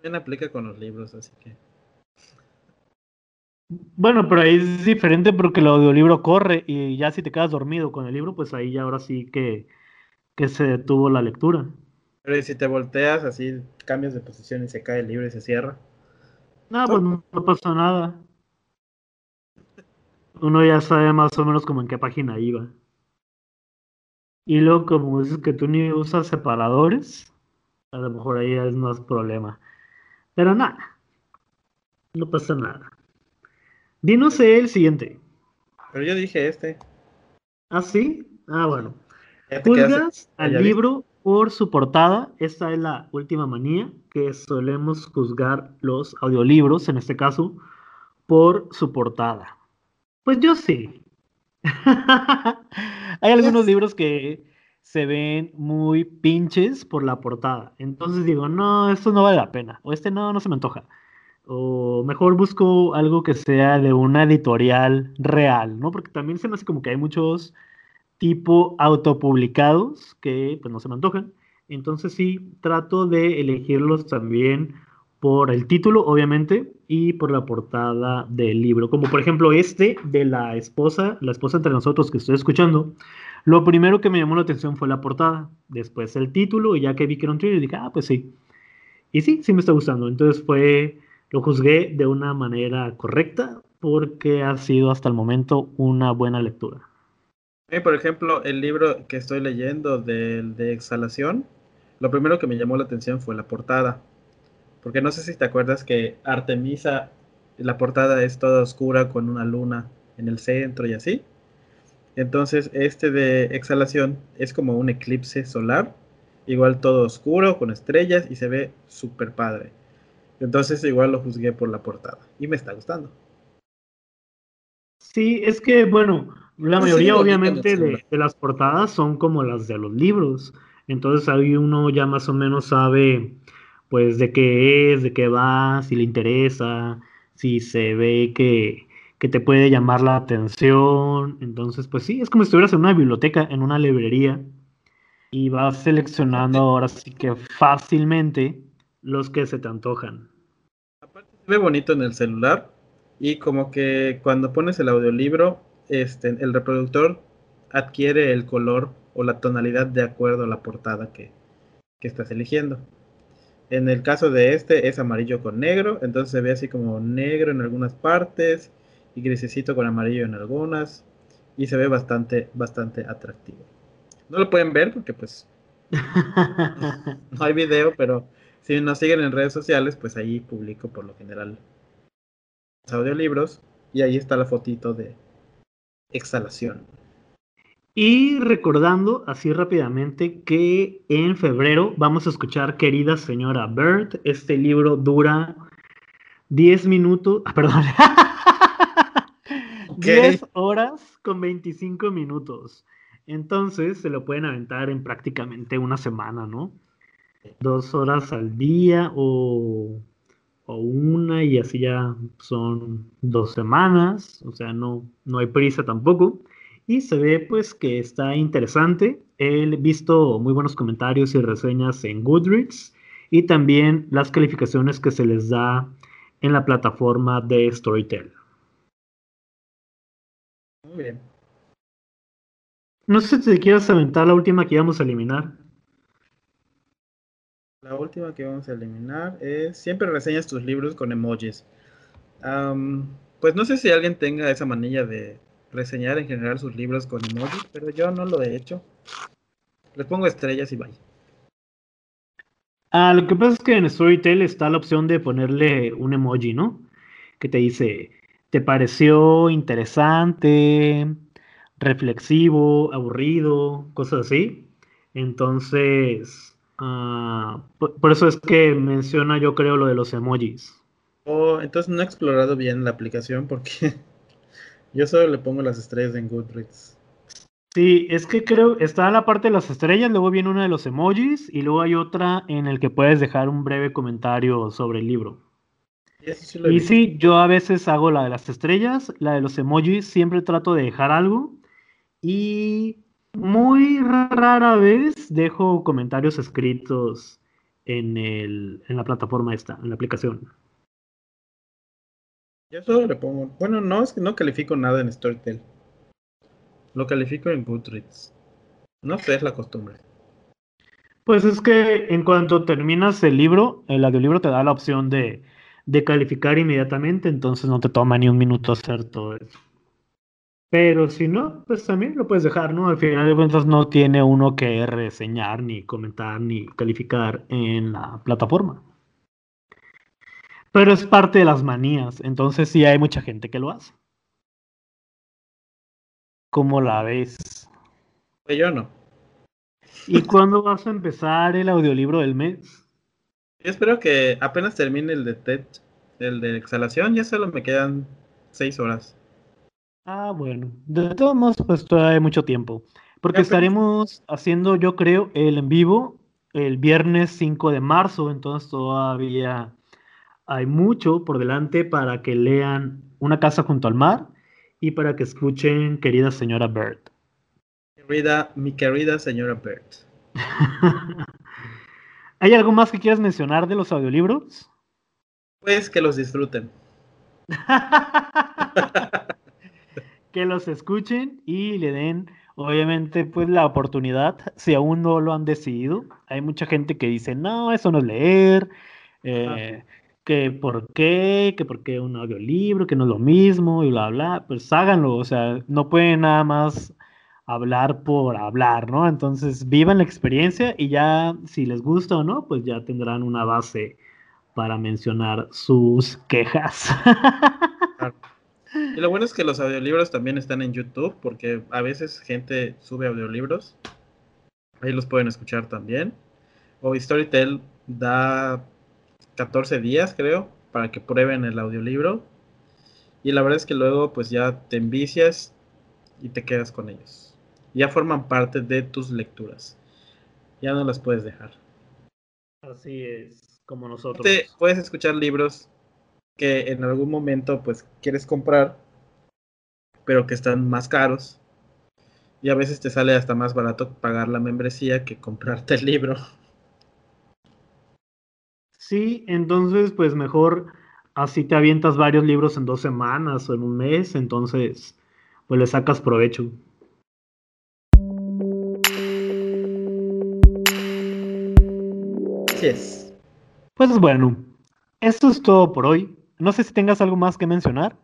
También aplica con los libros, así que... Bueno, pero ahí es diferente porque el audiolibro corre y ya si te quedas dormido con el libro, pues ahí ya ahora sí que, que se detuvo la lectura. Pero si te volteas así, cambias de posición y se cae el libro y se cierra. No, pues no, pasa nada. Uno ya sabe más o menos como en qué página iba. Y luego, como dices que tú ni usas separadores, a lo mejor ahí es más problema. Pero nada, no pasa nada. Dinos el siguiente. Pero yo dije este. ¿Ah, sí? Ah, bueno. Juzgas al libro por su portada. Esta es la última manía que solemos juzgar los audiolibros, en este caso, por su portada. Pues yo sí. (laughs) Hay algunos libros que se ven muy pinches por la portada. Entonces digo, no, esto no vale la pena. O este no, no se me antoja. O mejor busco algo que sea de una editorial real, ¿no? Porque también se me hace como que hay muchos tipo autopublicados que pues no se me antojan. Entonces sí, trato de elegirlos también por el título, obviamente, y por la portada del libro. Como por ejemplo este de la esposa, la esposa entre nosotros que estoy escuchando. Lo primero que me llamó la atención fue la portada, después el título, y ya que vi que era un thriller, dije, ah, pues sí. Y sí, sí me está gustando. Entonces fue lo juzgué de una manera correcta porque ha sido hasta el momento una buena lectura. por ejemplo, el libro que estoy leyendo de, de Exhalación, lo primero que me llamó la atención fue la portada. Porque no sé si te acuerdas que Artemisa, la portada es toda oscura con una luna en el centro y así. Entonces, este de exhalación es como un eclipse solar, igual todo oscuro, con estrellas y se ve súper padre. Entonces, igual lo juzgué por la portada y me está gustando. Sí, es que, bueno, la mayoría obviamente de, de, las portadas son como las de los libros. Entonces ahí uno ya más o menos sabe, pues, de qué es, de qué va, si le interesa, si se ve que, que te puede llamar la atención. Entonces, pues sí, es como si estuvieras en una biblioteca, en una librería, y vas seleccionando ahora sí que fácilmente los que se te antojan. Aparte se ve bonito en el celular y como que cuando pones el audiolibro, este, el reproductor adquiere el color o la tonalidad de acuerdo a la portada que, que estás eligiendo. En el caso de este es amarillo con negro, entonces se ve así como negro en algunas partes, y grisecito con amarillo en algunas y se ve bastante, bastante atractivo. No lo pueden ver porque pues no hay video, pero si nos siguen en redes sociales, pues ahí publico por lo general audiolibros y ahí está la fotito de exhalación. Y recordando así rápidamente que en febrero vamos a escuchar Querida Señora Bird. Este libro dura 10 minutos, ah, perdón, (laughs) 10 horas con 25 minutos. Entonces se lo pueden aventar en prácticamente una semana, ¿no? Dos horas al día o, o una y así ya son dos semanas. O sea, no, no hay prisa tampoco. Y se ve pues que está interesante. He visto muy buenos comentarios y reseñas en Goodreads y también las calificaciones que se les da en la plataforma de Storytel. Muy bien. No sé si te quieras aventar la última que íbamos a eliminar. La última que vamos a eliminar es siempre reseñas tus libros con emojis. pues no sé si alguien tenga esa manilla de reseñar en general sus libros con emojis, pero yo no lo he hecho. Les pongo estrellas y vaya. Ah, lo que pasa es que en Storytel está la opción de ponerle un emoji, ¿no? Que te dice ¿Te pareció interesante, reflexivo, aburrido, cosas así? Entonces, uh, por, eso es que menciona yo creo lo de los emojis. Oh, entonces no he explorado bien la aplicación porque (laughs) yo solo le pongo las estrellas en Goodreads. Sí, es que creo, está la parte de las estrellas, luego viene una de los emojis y luego hay otra en el que puedes dejar un breve comentario sobre el libro. Y sí, yo a veces hago la de las estrellas, la de los emojis, siempre trato de dejar algo y muy rara vez dejo comentarios escritos en, el, en la plataforma esta, en la aplicación. Yo solo le pongo, bueno, no es que no califico nada en Storytel. Lo califico en Goodreads. No sé, es la costumbre. Pues es que en cuanto terminas el libro, el audiolibro te da la opción de de calificar inmediatamente, entonces no te toma ni un minuto hacer todo eso. Pero si no, pues también lo puedes dejar, ¿no? Al final de cuentas no tiene uno que reseñar, ni comentar, ni calificar en la plataforma. Pero es parte de las manías, entonces sí hay mucha gente que lo hace. ¿Cómo la ves? Pues yo no. ¿Y cuándo vas a empezar el audiolibro del mes? Yo espero que apenas termine el de TED, el de exhalación, ya solo me quedan seis horas. Ah, bueno. De todos modos, pues todavía hay mucho tiempo. Porque estaremos haciendo, yo creo, el en vivo el viernes 5 de marzo, entonces todavía hay mucho por delante para que lean Una casa junto al mar y para que escuchen Querida señora Bird. Querida, mi querida señora Bird. (laughs) ¿Hay algo más que quieras mencionar de los audiolibros? Pues que los disfruten. (laughs) que los escuchen y le den, obviamente, pues la oportunidad, si aún no lo han decidido. Hay mucha gente que dice, no, eso no es leer, eh, que por qué, que por qué un audiolibro, que no es lo mismo y bla, bla, pues háganlo, o sea, no pueden nada más hablar por hablar, ¿no? Entonces vivan la experiencia y ya si les gusta o no, pues ya tendrán una base para mencionar sus quejas. (laughs) Y lo bueno es que los audiolibros también están en YouTube, porque a veces gente sube audiolibros, ahí los pueden escuchar también. O Storytel da 14 días, creo, para que prueben el audiolibro. Y la verdad es que luego pues ya te envicias y te quedas con ellos. Ya forman parte de tus lecturas. Ya no las puedes dejar. Así es, como nosotros. puedes escuchar libros que en algún momento pues quieres comprar, pero que están más caros. Y a veces te sale hasta más barato pagar la membresía que comprarte el libro. Sí, entonces pues mejor así te avientas varios libros en dos semanas o en un mes, entonces pues le sacas provecho. Es. Pues bueno, esto es todo por hoy. No sé si tengas algo más que mencionar.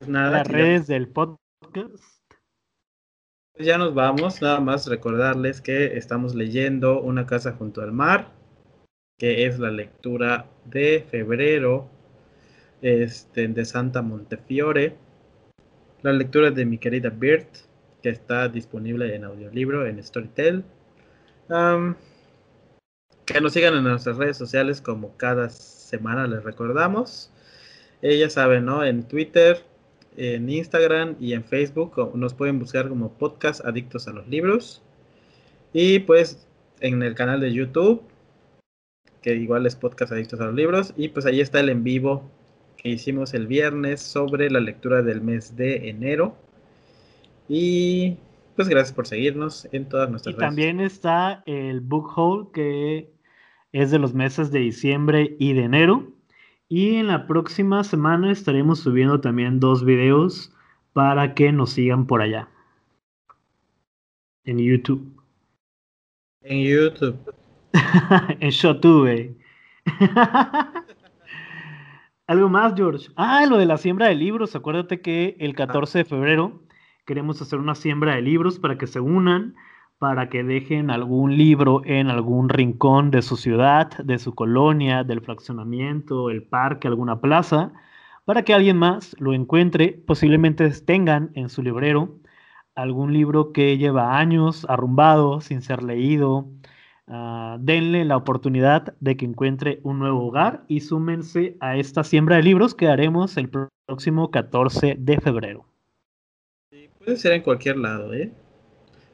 Pues nada. Las redes del podcast. Pues ya nos vamos, nada más recordarles que estamos leyendo Una casa junto al mar que es la lectura de febrero este, de Santa Montefiore. La lectura de mi querida Bert, que está disponible en audiolibro en Storytel. que nos sigan en nuestras redes sociales como cada semana les recordamos. Ella sabe, ¿no? En Twitter, en Instagram y en Facebook nos pueden buscar como podcast adictos a los libros. Y pues en el canal de YouTube que igual es podcast adictos a los libros. Y pues ahí está el en vivo que hicimos el viernes sobre la lectura del mes de enero. Y pues gracias por seguirnos en todas nuestras y También está el book haul que es de los meses de diciembre y de enero. Y en la próxima semana estaremos subiendo también dos videos para que nos sigan por allá. En YouTube. En YouTube. (laughs) en Shotube. (laughs) Algo más, George. Ah, lo de la siembra de libros. Acuérdate que el 14 de febrero queremos hacer una siembra de libros para que se unan, para que dejen algún libro en algún rincón de su ciudad, de su colonia, del fraccionamiento, el parque, alguna plaza, para que alguien más lo encuentre. Posiblemente tengan en su librero algún libro que lleva años arrumbado, sin ser leído, Ah, denle la oportunidad de que encuentre un nuevo hogar y súmense a esta siembra de libros que haremos el próximo 14 de febrero. puede ser en cualquier lado, ¿eh?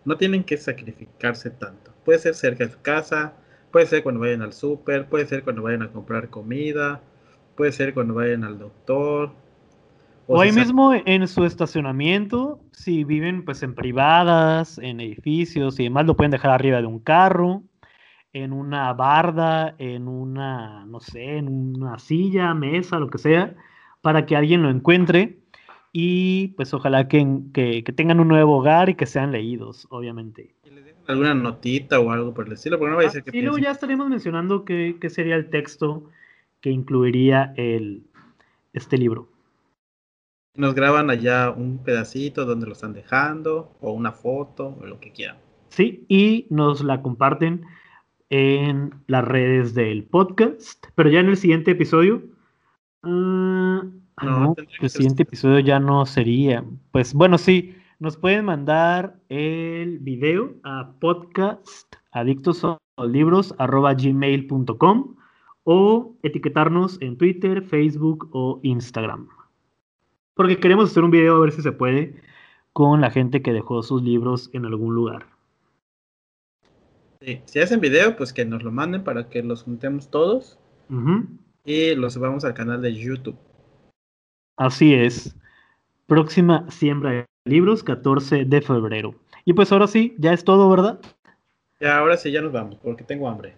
No tienen que sacrificarse tanto. Puede ser cerca de su casa, puede ser cuando vayan al súper, puede ser cuando vayan a comprar comida, puede ser cuando vayan al doctor. O, ahí mismo en su estacionamiento, si viven pues en privadas, en edificios y demás, lo pueden dejar arriba de un carro en una barda, en una, no sé, en una silla, mesa, lo que sea, para que alguien lo encuentre y pues ojalá que, que, tengan un nuevo hogar y que sean leídos, obviamente. Y dejen alguna notita o algo por el estilo, porque no vaya a ser que... Y luego ya estaremos mencionando qué, qué, sería el texto que incluiría el, este libro. Nos graban allá un pedacito donde lo están dejando, o una foto, o lo que quieran. Sí, y nos la comparten en las redes del podcast, pero ya en el siguiente episodio. Uh, no, el siguiente episodio ya no sería. Pues bueno, sí, nos pueden mandar el video a podcast adictos libros gmail.com o etiquetarnos en Twitter, Facebook o Instagram. Porque queremos hacer un video a ver si se puede con la gente que dejó sus libros en algún lugar. Si hacen video, pues que nos lo manden para que los juntemos todos y los subamos al canal de YouTube. Así es. Próxima siembra de libros, 14 de febrero. Y pues ahora sí, ya es todo, ¿verdad? Ya, ahora sí, ya nos vamos, porque tengo hambre.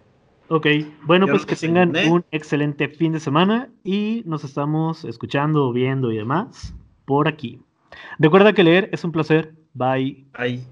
Ok, bueno, pues que tengan un excelente fin de semana y nos estamos escuchando, viendo y demás por aquí. Recuerda que leer es un placer. Bye. Bye.